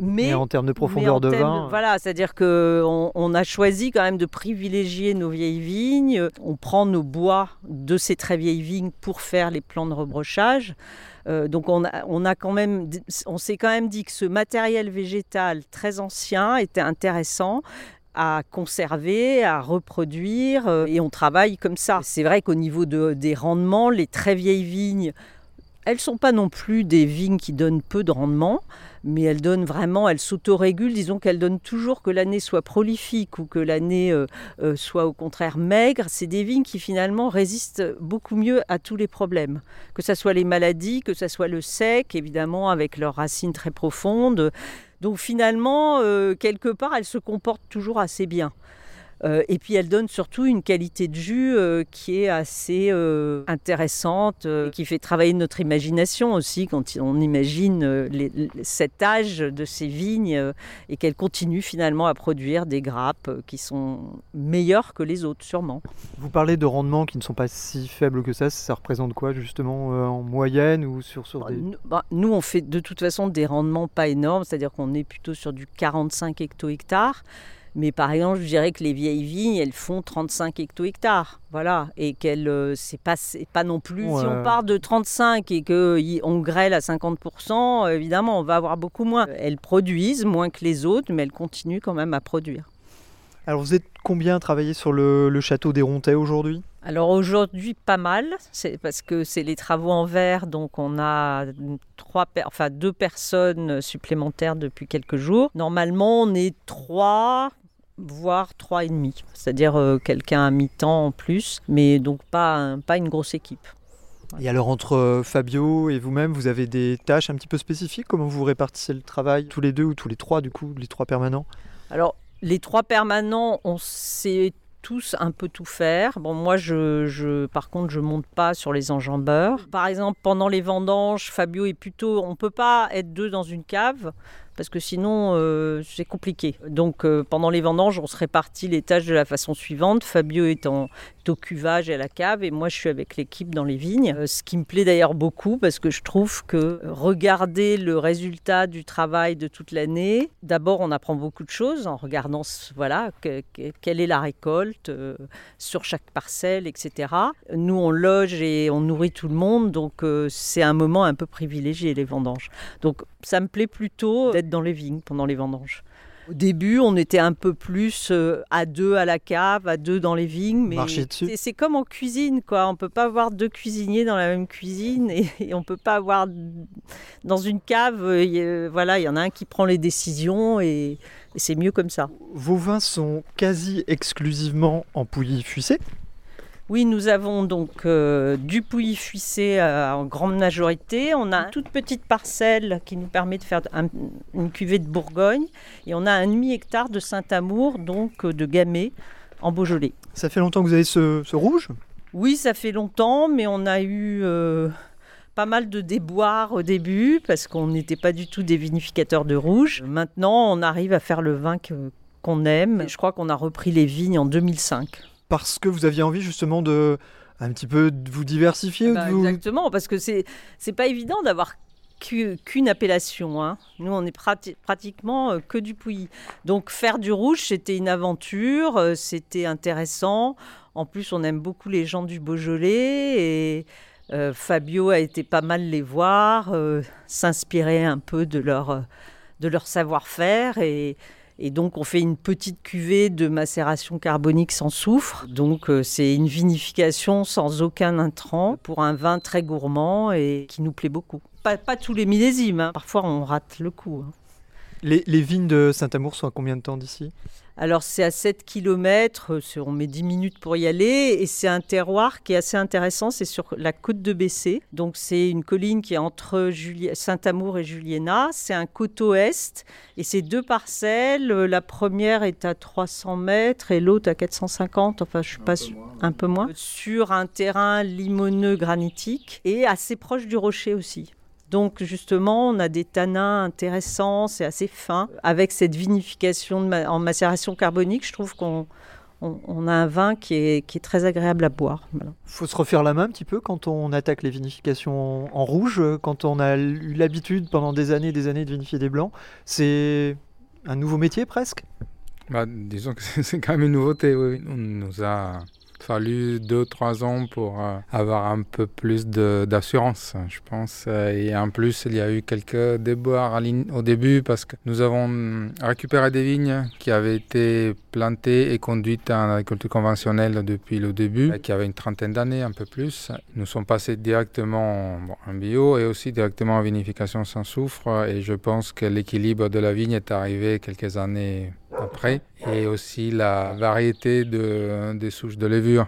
mais, en termes de profondeur de vin. Voilà, c'est-à-dire que on, a choisi quand même de privilégier nos vieilles vignes. On prend nos bois de ces très vieilles vignes pour faire les plans de rebrochage. Euh, donc on a, on a quand même, on s'est quand même dit que ce matériel végétal très ancien était intéressant à conserver, à reproduire, euh, et on travaille comme ça. C'est vrai qu'au niveau de, des rendements, les très vieilles vignes, elles ne sont pas non plus des vignes qui donnent peu de rendement, mais elles donnent vraiment, elles s'autorégulent, disons qu'elles donnent toujours que l'année soit prolifique ou que l'année euh, euh, soit au contraire maigre. C'est des vignes qui finalement résistent beaucoup mieux à tous les problèmes, que ce soit les maladies, que ce soit le sec, évidemment avec leurs racines très profondes. Donc finalement, euh, quelque part, elle se comporte toujours assez bien. Euh, et puis elle donne surtout une qualité de jus euh, qui est assez euh, intéressante, qui fait travailler notre imagination aussi quand on imagine cet âge de ces vignes et qu'elles continuent finalement à produire des grappes qui sont meilleures que les autres sûrement. Vous parlez de rendements qui ne sont pas si faibles que ça, ça représente quoi justement en moyenne ou sur, sur des... Bah, nous on fait de toute façon des rendements pas énormes, c'est-à-dire qu'on est plutôt sur du 45 hecto-hectares. Mais par exemple, je dirais que les vieilles vignes, elles font 35 hecto-hectares. Voilà. Et qu'elles, euh, c'est pas, pas non plus. Si on part de 35 et qu'on grêle à 50%, évidemment, on va avoir beaucoup moins. Elles produisent moins que les autres, mais elles continuent quand même à produire. Alors, vous êtes combien travaillé sur le, château des Rontais aujourd'hui? Alors aujourd'hui pas mal, c'est parce que c'est les travaux en verre, donc on a trois, enfin deux personnes supplémentaires depuis quelques jours. Normalement on est trois, voire trois et demi, c'est-à-dire euh, quelqu'un à mi-temps en plus, mais donc pas, pas une grosse équipe. Et alors entre euh, Fabio et vous-même, vous avez des tâches un petit peu spécifiques? Comment vous répartissez le travail Tous les deux ou tous les trois du coup, les trois permanents? Alors les trois permanents, on sait tous un peu tout faire. Bon, moi, je, je, par contre, je monte pas sur les enjambeurs. Par exemple, pendant les vendanges, Fabio est plutôt. On peut pas être deux dans une cave parce que sinon euh, c'est compliqué. Donc euh, pendant les vendanges, on se répartit les tâches de la façon suivante. Fabio en, au cuvage et à la cave et moi je suis avec l'équipe dans les vignes. Euh, ce qui me plaît d'ailleurs beaucoup parce que je trouve que regarder le résultat du travail de toute l'année, d'abord on apprend beaucoup de choses en regardant voilà quelle est la récolte sur chaque parcelle, etc. Nous on loge et on nourrit tout le monde donc c'est un moment un peu privilégié les vendanges. Donc ça me plaît plutôt d'être dans les vignes pendant les vendanges. Au début, on était un peu plus euh, à deux à la cave, à deux dans les vignes, mais c'est comme en cuisine, quoi. On peut pas avoir deux cuisiniers dans la même cuisine et, on on peut pas avoir dans une cave, euh, voilà, il y en a un qui prend les décisions et, et c'est mieux comme ça. Vos vins sont quasi exclusivement en pouilly fuissé Oui, nous avons donc euh, du pouilly fuissé euh, en grande majorité. On a une toute petite parcelle qui nous permet de faire un- une cuvée de Bourgogne. Et on a un demi-hectare de Saint-Amour, donc euh, de Gamay, en Beaujolais. Ça fait longtemps que vous avez ce, ce rouge? Oui, ça fait longtemps, mais on a eu euh, pas mal de déboires au début parce qu'on n'était pas du tout des vinificateurs de rouge. Maintenant, on arrive à faire le vin qu'on aime. Je crois qu'on a repris les vignes en 2005. Parce que vous aviez envie justement de un petit peu de vous diversifier Bah, de vous- Exactement, parce que c'est c'est pas évident d'avoir qu'u- qu'une appellation. hein. Nous, on est prati- pratiquement euh, que du pouilly. Donc, faire du rouge, c'était une aventure, euh, c'était intéressant. En plus, on aime beaucoup les gens du Beaujolais et euh, Fabio a été pas mal les voir, euh, s'inspirer un peu de leur, de leur savoir-faire et. Et donc, on fait une petite cuvée de macération carbonique sans soufre. Donc, euh, c'est une vinification sans aucun intrant pour un vin très gourmand et qui nous plaît beaucoup. Pas, tous les millésimes, hein. parfois on rate le coup. hein. Les, les vignes de Saint-Amour sont à combien de temps d'ici? Alors, c'est à 7 km, on met 10 minutes pour y aller, et c'est un terroir qui est assez intéressant, c'est sur la côte de Bessé. Donc, c'est une colline qui est entre Juli- Saint-Amour et Juliena. C'est un coteau est, et c'est deux parcelles. Euh, La première est à 300 mètres et l'autre à 450, enfin, je suis pas un peu moins. Sur un terrain limoneux granitique et assez proche du rocher aussi. Donc justement, on a des tanins intéressants, c'est assez fin. Avec cette vinification de ma- en macération carbonique, je trouve qu'on on, on a un vin qui est, qui est très agréable à boire. Voilà. faut se refaire la main un petit peu quand on attaque les vinifications en, rouge, quand on a eu l'habitude pendant des années et des années de vinifier des blancs. C'est un nouveau métier presque? Bah, disons que c'est quand même une nouveauté. Oui. oui. On nous a fallu 2-3 ans pour euh, avoir un peu plus d'assurance, je pense. Euh, Et en plus, il y a eu quelques déboires au début parce que nous avons récupéré des vignes qui avaient été plantées et conduites en agriculture conventionnelle depuis le début, euh, qui avaient une trentaine d'années, un peu plus. Nous sommes passés directement en bio et aussi directement en vinification sans soufre. Et je pense que l'équilibre de la vigne est arrivé quelques années après. Et aussi la variété de, des souches de levure.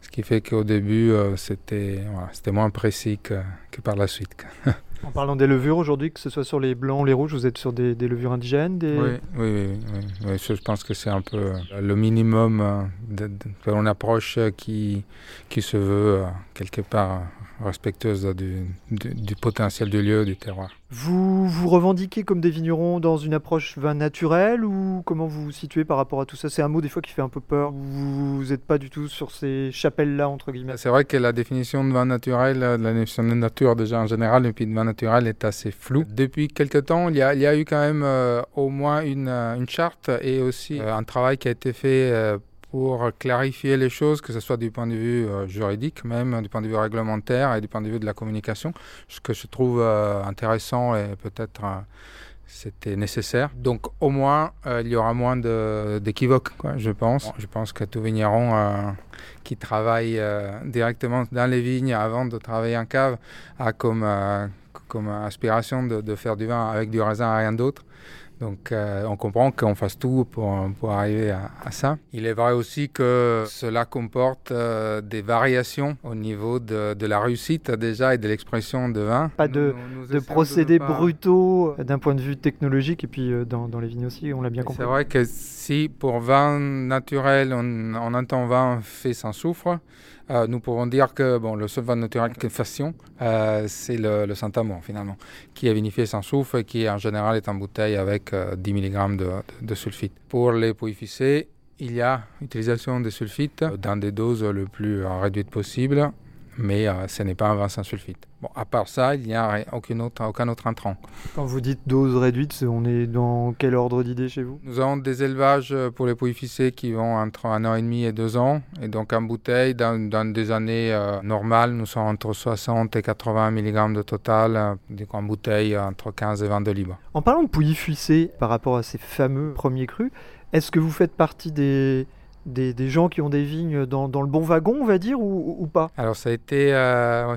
Ce qui fait qu'au début, euh, c'était voilà, moins précis que, que par la suite. En parlant des levures aujourd'hui, que ce soit sur les blancs ou les rouges, vous êtes sur des, des levures indigènes des... Oui, oui, oui, oui. Je pense que c'est un peu euh, le minimum euh, de, de, de une approche qui, qui se veut quelque part respectueuse du, du, du potentiel du lieu, du terroir. Vous vous revendiquez comme des vignerons dans une approche vin naturel ou comment vous vous situez par rapport à tout ça? C'est un mot des fois qui fait un peu peur. Vous n'êtes pas du tout sur ces chapelles-là, entre guillemets. C'est vrai que la définition de vin naturel, euh, la définition de nature déjà en général, et puis de vin naturel est assez floue. Depuis quelque temps, il y a, il y a eu quand même euh, au moins une, euh, une charte et aussi euh, un travail qui a été fait euh, pour clarifier les choses, que ce soit du point de vue euh, juridique, même du point de vue réglementaire et du point de vue de la communication, ce que je trouve euh, intéressant et peut-être euh, c'était nécessaire. Donc au moins, il y aura moins d'équivoques, je pense. Je pense que tout vigneron qui travaille directement dans les vignes avant de travailler en cave a comme, comme aspiration de faire du vin avec du raisin et rien d'autre. Donc euh, on comprend qu'on fasse tout pour, pour arriver à, à ça. Il est vrai aussi que cela comporte euh, des variations au niveau de, de la réussite déjà et de l'expression de vin. Pas de- Nous- nous De essayons procédés brutaux euh, d'un point de vue technologique et puis euh, dans, dans les vignes aussi, on l'a bien compris. C'est vrai que si pour vin naturel, on, on entend vin fait sans soufre, euh, nous pouvons dire que bon, le seul vin naturel que nous fassions, euh, c'est le, le Saint-Amour finalement, qui est vinifié sans soufre et qui en général est en bouteille avec euh, 10 mg de, sulfite. Pour les pouilly-ficés, il y a utilisation de sulfite dans des doses le plus euh, réduites possible, mais euh, ce n'est pas un vin sans sulfite. Bon, à part ça, il n'y a rien- aucune autre, aucun autre intrant. Quand vous dites dose réduite, on est dans quel ordre d'idée chez vous? Nous avons des élevages euh, pour les pouilles ficées qui vont entre un an et demi et deux ans. Et donc en bouteille, dans, dans des années euh, normales, nous sommes entre 60 et 80 mg de total. euh, donc en bouteille, entre 15 et 22 livres. En parlant de fuissé par rapport à ces fameux premiers crus, est-ce que vous faites partie des, des, gens qui ont des vignes dans, le bon wagon, on va dire, ou, pas? Alors ça a été, euh,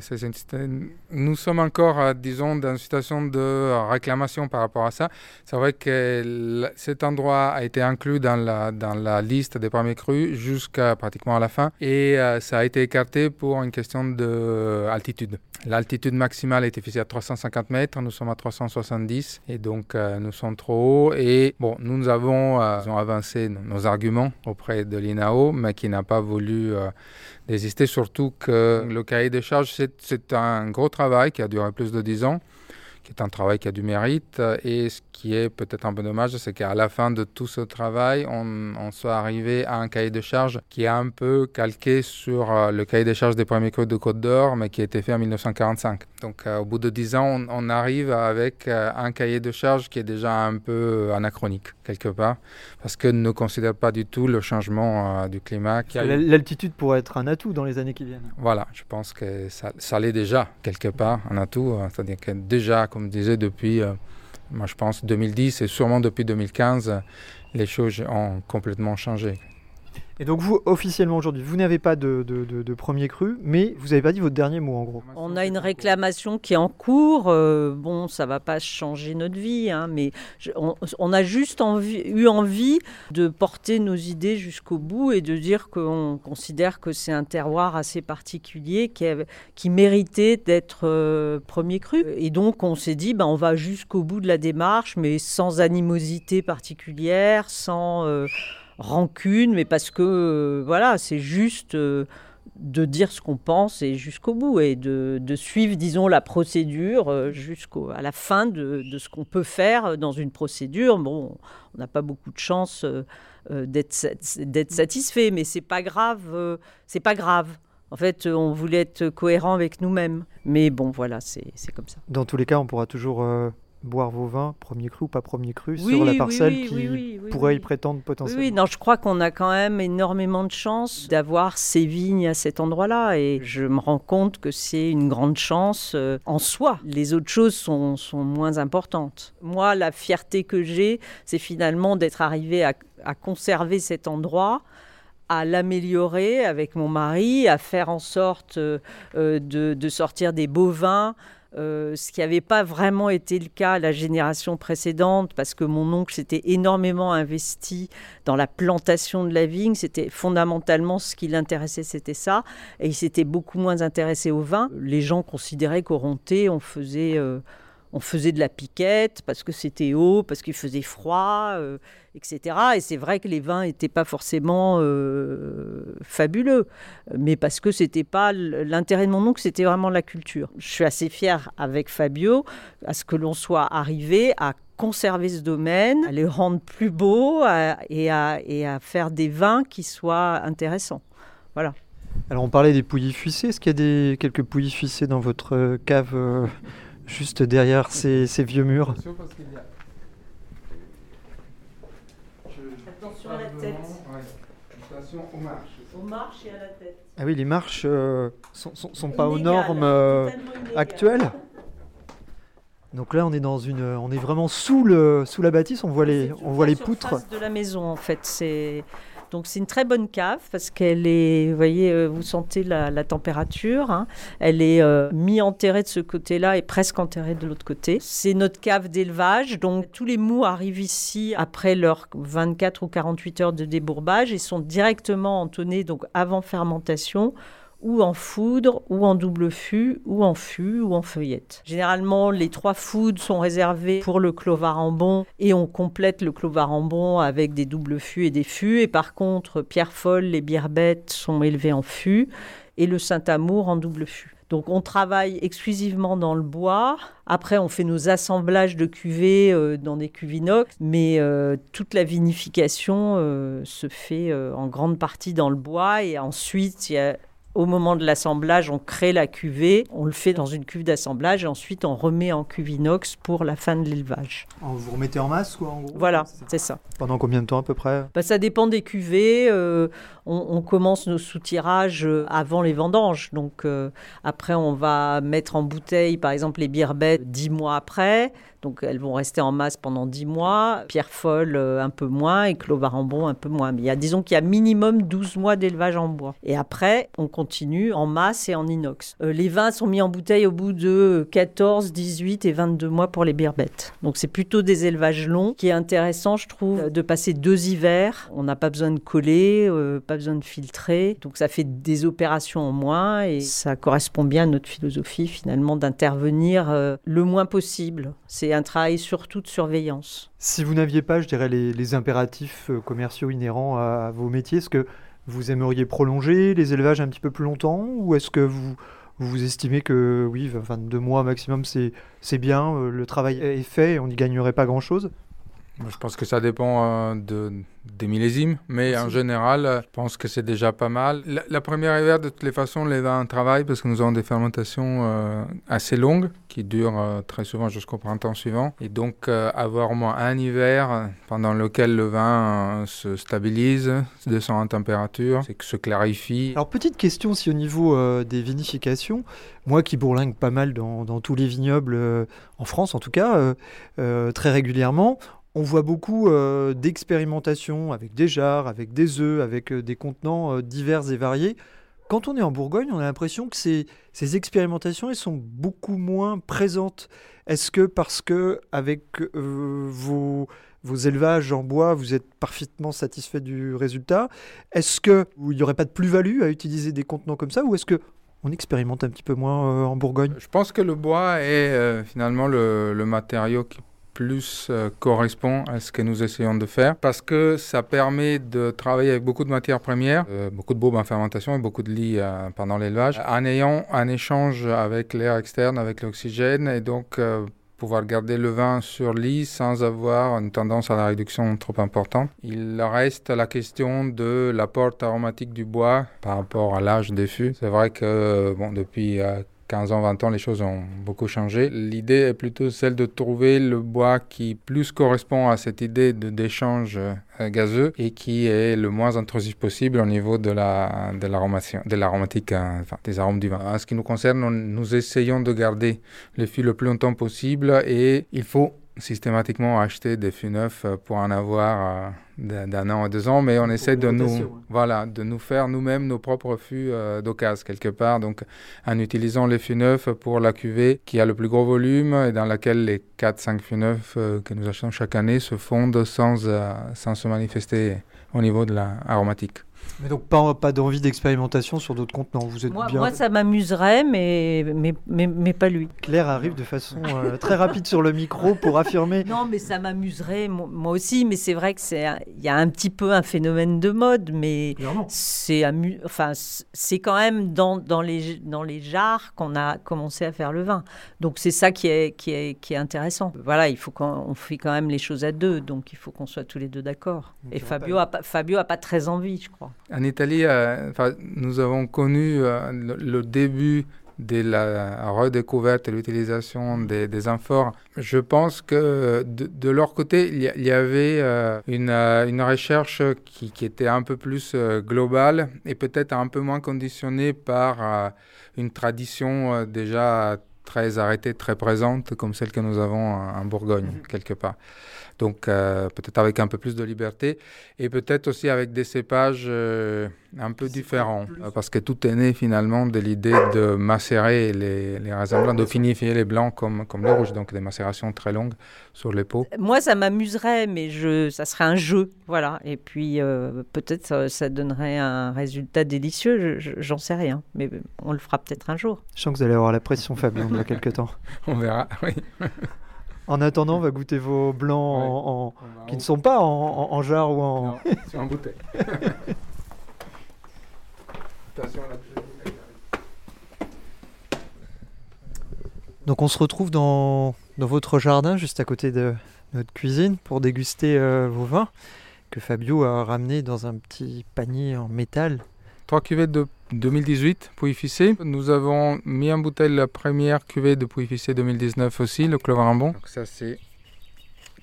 nous sommes encore, euh, disons, dans une situation de réclamation par rapport à ça. C'est vrai que cet endroit a été inclus dans la, dans la liste des premiers crus jusqu'à pratiquement à la fin et euh, ça a été écarté pour une question d'altitude. L'altitude maximale a été fixée à 350 mètres, nous sommes à 370 et donc euh, nous sommes trop hauts. Et bon, nous, avons, euh, avancé nos, arguments auprès de l'INAO, mais qui n'a pas voulu euh, désister, surtout que le cahier des charges, c'est un gros travail qui a duré plus de 10 ans, qui est un travail qui a du mérite. Et ce qui est peut-être un peu dommage, c'est qu'à la fin de tout ce travail, on, on soit arrivé à un cahier de charges qui est un peu calqué sur euh, le cahier des charges des premiers crus de Côte d'Or, mais qui a été fait en 1945. Donc euh, au bout de 10 ans, on, on arrive avec euh, un cahier de charges qui est déjà un peu anachronique, quelque part, parce que ne considère pas du tout le changement euh, du climat. L'altitude pourrait être un atout dans les années qui viennent. Voilà, je pense que ça, ça l'est déjà quelque part, un atout. C'est-à-dire que déjà, comme je disais, depuis, euh, moi je pense, 2010 et sûrement depuis 2015, euh, les choses ont complètement changé. Et donc vous, officiellement aujourd'hui, vous n'avez pas de, premier cru, mais vous n'avez pas dit votre dernier mot en gros. On a une réclamation qui est en cours. euh, bon, ça va pas changer notre vie, hein, mais on, a juste eu envie de porter nos idées jusqu'au bout et de dire qu'on considère que c'est un terroir assez particulier qui méritait d'être euh, premier cru. Et donc, on s'est dit, ben, on va jusqu'au bout de la démarche, mais sans animosité particulière, sans euh, rancune, mais parce que, euh, voilà, c'est juste. euh, de dire ce qu'on pense et jusqu'au bout et de, de suivre, disons, la procédure euh, jusqu'à la fin de, de ce qu'on peut faire dans une procédure. Bon, on n'a pas beaucoup de chance d'être sat- d'être satisfait, mais c'est pas grave. c'est pas grave. En fait, on voulait être cohérent avec nous-mêmes. Mais bon, voilà, c'est comme ça. Dans tous les cas, on pourra toujours boire vos vins, premier cru ou pas premier cru, Oui, sur la parcelle oui, qui oui, pourrait y prétendre potentiellement. oui, non, je crois qu'on a quand même énormément de chance d'avoir ces vignes à cet endroit-là. Et je me rends compte que c'est une grande chance euh, en soi. Les autres choses sont, sont moins importantes. Moi, la fierté que j'ai, c'est finalement d'être arrivé à, à conserver cet endroit à l'améliorer avec mon mari, à faire en sorte euh, euh, de, de sortir des beaux vins, euh, ce qui n'avait pas vraiment été le cas la génération précédente, parce que mon oncle s'était énormément investi dans la plantation de la vigne. C'était fondamentalement ce qui l'intéressait, c'était ça. Et il s'était beaucoup moins intéressé au vin. Les gens considéraient qu'au Ronté, on faisait... euh, on faisait de la piquette parce que c'était haut, parce qu'il faisait froid, euh, etc. Et c'est vrai que les vins n'étaient pas forcément euh, fabuleux, mais parce que c'était pas l'intérêt de mon oncle, c'était vraiment la culture. Je suis assez fière avec Fabio à ce que l'on soit arrivé à conserver ce domaine, à le rendre plus beau à- et, à, et à faire des vins qui soient intéressants. Alors on parlait des pouilly fuissés. Est-ce qu'il y a des, quelques pouilly fuissés dans votre cave euh, juste derrière ces, ces vieux murs? Attention à la tête. Aux marches et à la tête. Ah oui, les marches euh, sont, sont, sont pas aux normes euh, actuelles. Donc là, on est dans une, on est vraiment sous le, sous la bâtisse. On voit les, on voit les poutres. de la maison en fait. C'est donc c'est une très bonne cave parce qu'elle est, vous voyez, euh, vous sentez la, température. hein. Elle est euh, mi-enterrée de ce côté-là et presque enterrée de l'autre côté. C'est notre cave d'élevage, donc tous les mous arrivent ici après leurs 24 ou 48 heures de débourbage et sont directement entonnés donc avant fermentation ou en foudre, ou en double fût, ou en fût, ou en feuillette. Généralement, les trois foudres sont réservées pour le clovarambon et on complète le clovarambon avec des doubles fûts et des fûts. Et par contre, Pierre Folle, les bières-bêtes sont élevées en fût et le Saint-Amour en double fût. Donc on travaille exclusivement dans le bois. Après, on fait nos assemblages de cuvées euh, dans des cuves inox, mais euh, toute la vinification euh, se fait en grande partie dans le bois. Et ensuite, il y a au moment de l'assemblage, on crée la cuvée, on le fait dans une cuve d'assemblage et ensuite on remet en cuve inox pour la fin de l'élevage. Vous remettez en masse, quoi, en gros? Voilà, c'est ça. Pendant combien de temps à peu près? Bah, Ça dépend des cuvées. Euh, on, on, commence nos soutirages euh, avant les vendanges. Donc euh, après, on va mettre en bouteille, par exemple, les bières bêtes dix mois après. Donc elles vont rester en masse pendant 10 mois, Pierre Folle euh, un peu moins et Clos Barambon un peu moins. Mais il y a, disons qu'il y a minimum 12 mois d'élevage en bois. Et après, on continue en masse et en inox. Euh, les vins sont mis en bouteille au bout de 14, 18 et 22 mois pour les birbettes. Donc c'est plutôt des élevages longs qui est intéressant, je trouve, de passer deux hivers. On n'a pas besoin de coller, euh, pas besoin de filtrer. Donc ça fait des opérations en moins et ça correspond bien à notre philosophie finalement d'intervenir le moins possible. C'est un travail surtout de surveillance. Si vous n'aviez pas, je dirais, les, impératifs euh, commerciaux inhérents à, vos métiers, est-ce que vous aimeriez prolonger les élevages un petit peu plus longtemps ou est-ce que vous, vous estimez que oui, enfin, deux mois maximum, c'est bien, euh, le travail est fait, on n'y gagnerait pas grand-chose? Je pense que ça dépend euh, de, des millésimes, mais en général, euh, je pense que c'est déjà pas mal. La, première hiver, de toutes les façons, les vins travaillent parce que nous avons des fermentations euh, assez longues qui durent très souvent jusqu'au printemps suivant. Et donc, avoir au moins un hiver pendant lequel le vin se stabilise, se descend en température, c'est que se clarifie. Alors, petite question aussi au niveau des vinifications. Moi qui bourlingue pas mal dans, dans tous les vignobles, en France en tout cas, très régulièrement, on voit beaucoup euh, d'expérimentations avec des jarres, avec des œufs, avec euh, des contenants euh, divers et variés. Quand on est en Bourgogne, on a l'impression que ces, expérimentations elles sont beaucoup moins présentes. Est-ce que parce que avec vos, vos élevages en bois, vous êtes parfaitement satisfait du résultat Est-ce qu'il n'y aurait pas de plus-value à utiliser des contenants comme ça Ou est-ce que on expérimente un petit peu moins en Bourgogne? Je pense que le bois est finalement le, le matériau qui euh, correspond à ce que nous essayons de faire parce que ça permet de travailler avec beaucoup de matières premières, euh, beaucoup de bobes en fermentation et beaucoup de lits euh, pendant l'élevage, en ayant un échange avec l'air externe, avec l'oxygène et donc pouvoir garder le vin sur lit sans avoir une tendance à la réduction trop importante. Il reste la question de l'apport aromatique du bois par rapport à l'âge des fûts. C'est vrai que bon, depuis 15 ans, 20 ans, les choses ont beaucoup changé. L'idée est plutôt celle de trouver le bois qui plus correspond à cette idée d'échange euh, gazeux et qui est le moins intrusif possible au niveau de la de l'aromatique, hein, enfin, des arômes du vin. En ce qui nous concerne, nous essayons de garder le fût le plus longtemps possible et il faut systématiquement acheter des fûts neufs euh, pour en avoir euh, d'un an à deux ans, mais on essaie de nous, voilà, de nous faire nous-mêmes nos propres fûts euh, d'occasion quelque part, donc en utilisant les fûts neufs pour la cuvée qui a le plus gros volume et dans laquelle les 4-5 fûts neufs que nous achetons chaque année se fondent sans, sans se manifester au niveau de l'aromatique. Mais donc pas, pas d'envie d'expérimentation sur d'autres contenants. Vous êtes moi, bien... moi, ça m'amuserait, mais, mais, mais, mais, pas lui. Claire arrive de façon euh, très rapide sur le micro pour affirmer. Non, mais ça m'amuserait moi aussi. Mais c'est vrai que c'est il y a un petit peu un phénomène de mode, mais c'est enfin c'est quand même dans, dans les dans les jarres qu'on a commencé à faire le vin. Donc c'est ça qui est qui est qui est intéressant. Voilà, il faut qu'on fait quand même les choses à deux, donc il faut qu'on soit tous les deux d'accord. Et Fabio a, Fabio a pas très envie, je crois. En Italie, euh, nous avons connu euh, le, début de la redécouverte et l'utilisation des, des, amphores. Je pense que de, leur côté, il y, avait euh, une, une, recherche qui, qui, était un peu plus globale et peut-être un peu moins conditionnée par une tradition déjà très arrêtée, très présente, comme celle que nous avons en Bourgogne, mhm. quelque part. Donc euh, peut-être avec un peu plus de liberté et peut-être aussi avec des cépages euh, un peu différents. Euh, parce que tout est né finalement de l'idée de macérer les, les raisins blancs, de finifier les blancs comme, comme les rouges, donc des macérations très longues sur les peaux. Moi, ça m'amuserait, mais je, ça serait un jeu. Voilà. Et puis peut-être ça, donnerait un résultat délicieux, j'en sais rien. Mais on le fera peut-être un jour. Je sens que vous allez avoir la pression, Fabien, dans quelques temps. on verra, oui. En attendant, on va goûter vos blancs qui ne sont pas en, jarre ou en. Non, c'est en bouteille. Donc on se retrouve dans, votre jardin, juste à côté de notre cuisine, pour déguster euh, vos vins que Fabio a ramenés dans un petit panier en métal. Trois cuvées de 2018, Pouilly-Fissé. Nous avons mis en bouteille la première cuvée de Pouilly-Fissé 2019 aussi, le Clos-Varambon. Donc ça c'est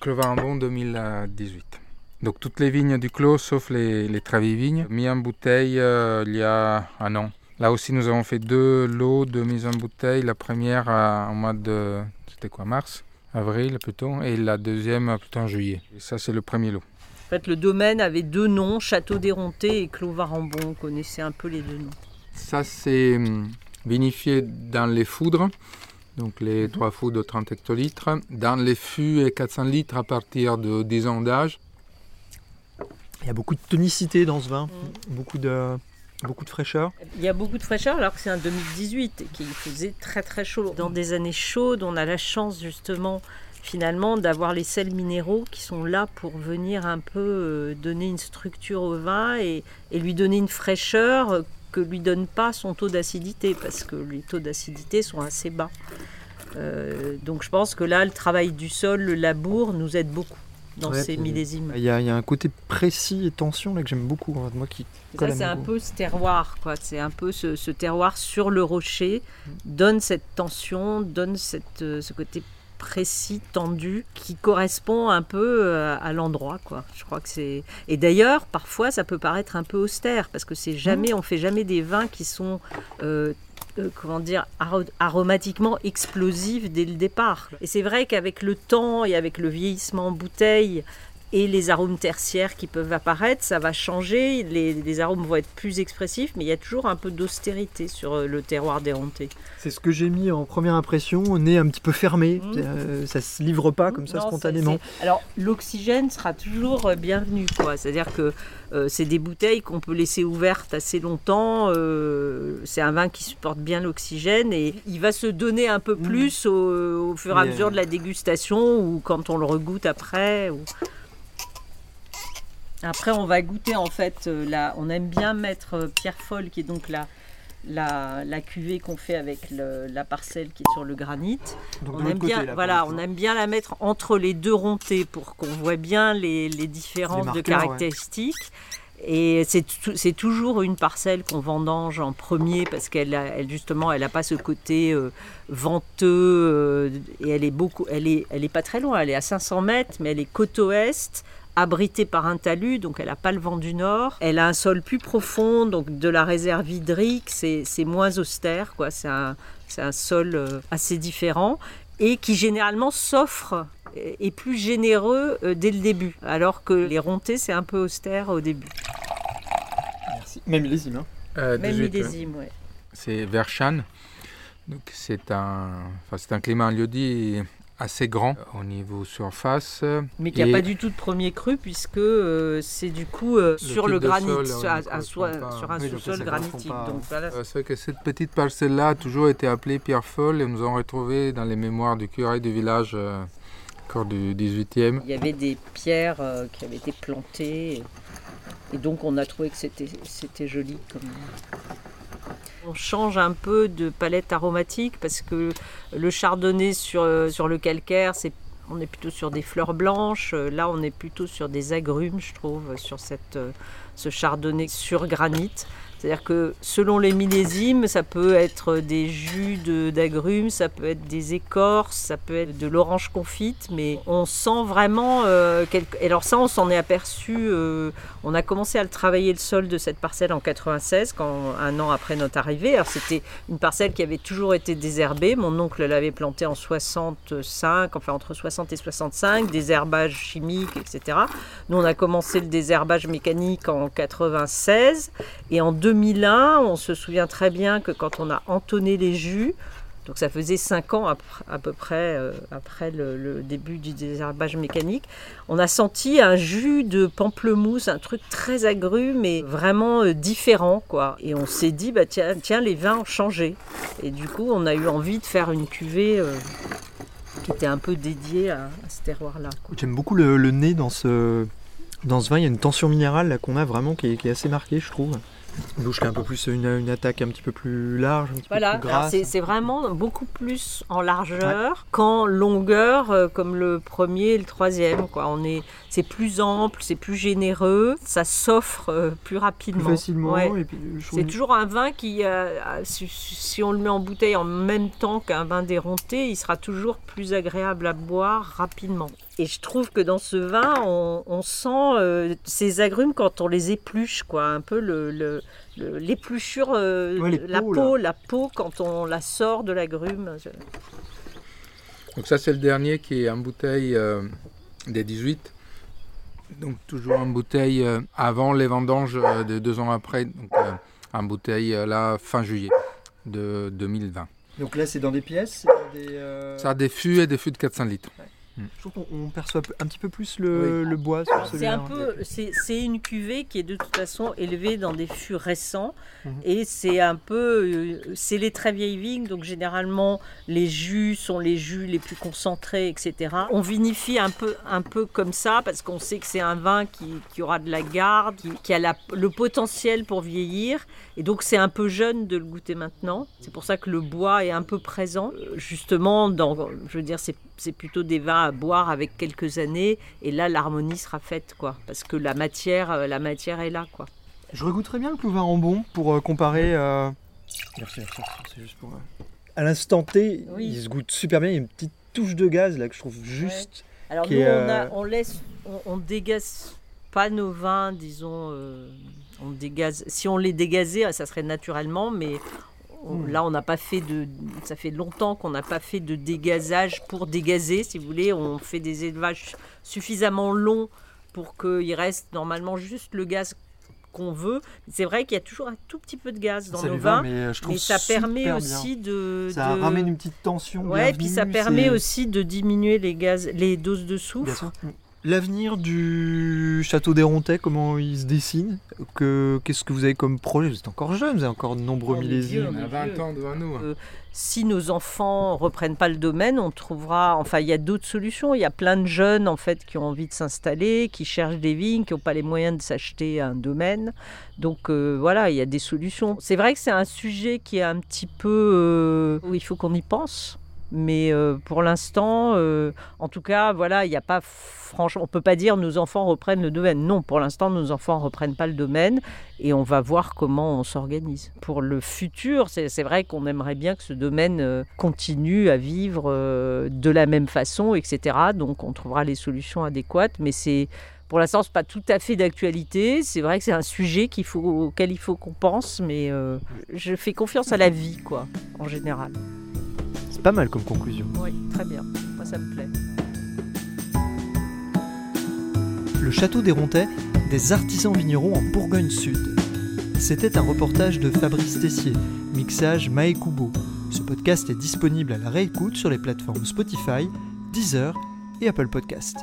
Clos-Varambon 2018. Donc toutes les vignes du Clos, sauf les, les vignes, mis en bouteille euh, il y a un an. Là aussi, nous avons fait deux lots de mise en bouteille. La première euh, en mois de, c'était quoi, mars, avril plutôt, et la deuxième plutôt en juillet. Et ça, c'est le premier lot. En fait, le domaine avait deux noms, Château d'Éronté et Clos Varambon. On connaissait un peu les deux noms. Ça, c'est hum, vinifié dans les foudres, donc les trois foudres de 30 hectolitres. Dans les fûts et 400 litres à partir de 10 ans d'âge. Il y a beaucoup de tonicité dans ce vin, beaucoup de, beaucoup de fraîcheur. Il y a beaucoup de fraîcheur alors que c'est un 2018 et qu'il faisait très très chaud. Dans des années chaudes, on a la chance justement finalement d'avoir les sels minéraux qui sont là pour venir un peu euh, donner une structure au vin et, et lui donner une fraîcheur que lui donne pas son taux d'acidité parce que les taux d'acidité sont assez bas. Euh, donc je pense que là, le travail du sol, le labour nous aide beaucoup dans Ouais, ces millésimes. Il y, a, il y a un côté précis et tension là que j'aime beaucoup. hein, Moi qui Ça, c'est un peu ce terroir, quoi. C'est un peu ce, ce terroir sur le rocher, donne cette tension, donne cette, euh, ce côté précis, tendu, qui correspond un peu euh, à l'endroit, quoi. Je crois que c'est. Et d'ailleurs, parfois, ça peut paraître un peu austère, parce que c'est jamais, on fait jamais des vins qui sont. euh, euh, comment dire, aro- aromatiquement explosifs dès le départ. Et c'est vrai qu'avec le temps et avec le vieillissement en bouteille, et les arômes tertiaires qui peuvent apparaître, ça va changer, les, les arômes vont être plus expressifs, mais il y a toujours un peu d'austérité sur euh, le terroir d'Héronté. C'est ce que j'ai mis en première impression, nez un petit peu fermé. Mhm. Euh, ça se livre pas comme ça Non, spontanément. Alors l'oxygène sera toujours euh, bienvenu, quoi. C'est-à-dire que euh, c'est des bouteilles qu'on peut laisser ouvertes assez longtemps. euh, c'est un vin qui supporte bien l'oxygène et il va se donner un peu Mhm. plus au, au fur et à mesure de la dégustation ou quand on le regoute après. ou- Après, on va goûter en fait. euh, on aime bien mettre euh, Pierre Folle, qui est donc la, la, la cuvée qu'on fait avec le- la parcelle qui est sur le granit. Donc, On aime côté, bien, là, voilà, on aime bien la mettre entre les deux rontées pour qu'on voit bien les, les différences Les de ouais. caractéristiques. Et c'est tou- c'est toujours une parcelle qu'on vendange en premier parce qu'elle elle, justement elle n'a pas ce côté euh, venteux euh, et elle est beaucoup elle est elle est pas très loin elle est à 500 mètres mais elle est côte ouest abritée par un talus donc elle n'a pas le vent du nord elle a un sol plus profond donc de la réserve hydrique c'est moins austère quoi c'est un c'est un sol euh, assez différent et qui généralement s'offre et est plus généreux euh, dès le début, alors que les rontés, c'est un peu austère au début. Merci. Même millésime. Hein. Euh, Même 18, ouais. millésime, ouais. C'est Verschan. Donc c'est un, enfin, c'est un climat en lieu-dit assez grand au niveau surface. Mais qui n'y a pas du tout de premier cru, puisque euh, c'est du coup euh, sur le granit, sol, sur, euh, correspond pas. sur un Oui, sous-sol granitique. pas. Donc voilà. Euh, C'est vrai que cette petite parcelle-là a toujours été appelée Pierre Folle et nous avons retrouvé dans les mémoires du curé du village euh, encore du 18e. Il y avait des pierres euh, qui avaient été plantées, et, donc on a trouvé que c'était c'était joli. Comme... On change un peu de palette aromatique parce que le chardonnay sur, euh, le calcaire, c'est on est plutôt sur des fleurs blanches. Euh, Là, on est plutôt sur des agrumes, je trouve, sur cette, euh, ce chardonnay sur granit. C'est-à-dire que selon les millésimes, ça peut être des jus d'agrumes, ça peut être des écorces, ça peut être de l'orange confite, mais on sent vraiment euh, quelque... et Alors ça, on s'en est aperçu. euh, on a commencé à le travailler le sol de cette parcelle en 96, quand, un an après notre arrivée. Alors c'était une parcelle qui avait toujours été désherbée. Mon oncle l'avait plantée en 65, enfin entre 60 et 65, désherbage chimique, etc. Nous, on a commencé le désherbage mécanique en 96. Et en 2001, on se souvient très bien que quand on a entonné les jus, donc ça faisait 5 ans à peu près euh, après le, début du désherbage mécanique, on a senti un jus de pamplemousse, un truc très agrume mais vraiment euh, différent quoi. Et on s'est dit bah tiens, tiens les vins ont changé. Et du coup on a eu envie de faire une cuvée euh, qui était un peu dédiée à, ce terroir là. J'aime beaucoup le nez dans ce, dans ce vin. Il y a une tension minérale là, qu'on a vraiment qui est, qui est assez marquée, je trouve. Une bouche qui a un peu plus une, une attaque un petit peu plus large, un petit Voilà, peu plus c'est vraiment beaucoup plus en largeur qu'en longueur, euh, comme le premier et le troisième. Quoi. On est, c'est plus ample, c'est plus généreux, ça s'offre euh, plus plus rapidement. facilement. Ouais. Je trouve- C'est toujours un vin qui, euh, si, si on le met en bouteille en même temps qu'un vin déronté, il sera toujours plus agréable à boire rapidement. Et je trouve que dans ce vin, on, on sent euh, ces agrumes quand on les épluche, quoi, un peu le, le- le- l'épluchure, euh, Ouais, la peaux, peau, la peau quand on la sort de l'agrume. Je- Donc ça c'est le dernier qui est en bouteille euh, des 18. Donc toujours en bouteille euh, avant les vendanges euh, de deux ans après. Donc euh, en bouteille euh, là fin juillet de 2020. Donc là, c'est dans des pièces. c'est dans des, euh, Ça a des fûts et des fûts de 400 litres. Je trouve qu'on on perçoit un petit peu plus le, le bois sur C'est un peu, c'est c'est une cuvée qui est de toute façon élevée dans des fûts récents Mhm. et c'est un peu, euh, c'est les très vieilles vignes donc généralement les jus sont les jus les plus concentrés etc. On vinifie un peu, un peu comme ça parce qu'on sait que c'est un vin qui, qui aura de la garde, qui, qui a la- le potentiel pour vieillir et donc c'est un peu jeune de le goûter maintenant. C'est pour ça que le bois est un peu présent. Euh, Justement, dans, je veux dire, c'est c'est plutôt des vins à boire avec quelques années et là l'harmonie sera faite quoi parce que la matière euh, la matière est là quoi. Je regoutterais bien le clou Rambon pour euh, comparer. euh, Merci, merci, merci, c'est juste pour. euh, À l'instant T, Oui. il se goûte super bien. Il y a une petite touche de gaz là que je trouve juste. Alors nous est, on, a- on laisse on, on dégaze pas nos vins disons euh, on dégaze si on les dégazait ça serait naturellement mais on- Hmm. là on n'a pas fait de ça fait longtemps qu'on n'a pas fait de dégazage pour dégazer si vous voulez on fait des élevages suffisamment longs pour qu'il reste normalement juste le gaz qu'on veut c'est vrai qu'il y a toujours un tout petit peu de gaz dans ça nos va, vins mais euh, je mais ça permet aussi de. Ça de- ramène une petite tension. Ouais, puis ça permet aussi de diminuer les gaz, les doses de soufre. L'avenir du château des Rontais, comment il se dessine que, Qu'est-ce que vous avez comme projet? Vous êtes encore jeune, vous avez encore de nombreux millésimes. On a Mon 20 Dieu. ans devant nous. hein. Euh, Si nos enfants reprennent pas le domaine, on trouvera. Enfin, il y a d'autres solutions. Il y a plein de jeunes en fait qui ont envie de s'installer, qui cherchent des vignes, qui n'ont pas les moyens de s'acheter un domaine. Donc euh, voilà, il y a des solutions. C'est vrai que c'est un sujet qui est un petit peu euh, où il faut qu'on y pense. Mais euh, pour l'instant, euh, en tout cas, voilà, il n'y a pas franchement, on peut pas dire nos enfants reprennent le domaine. Non, pour l'instant, nos enfants reprennent pas le domaine et on va voir comment on s'organise. Pour le futur, c'est vrai qu'on aimerait bien que ce domaine euh, continue à vivre de la même façon, etc. Donc on trouvera les solutions adéquates, mais c'est pour l'instant, c'est pas tout à fait d'actualité. C'est vrai que c'est un sujet auquel il faut qu'on pense, mais je fais confiance à la vie, quoi, en général. Pas mal comme conclusion. Oui, très bien. Moi, ça me plaît. Le château des Rontais, des artisans vignerons en Bourgogne Sud. C'était un reportage de Fabrice Tessier, mixage Mae Kubo. Ce podcast est disponible à la réécoute sur les plateformes Spotify, Deezer et Apple Podcast.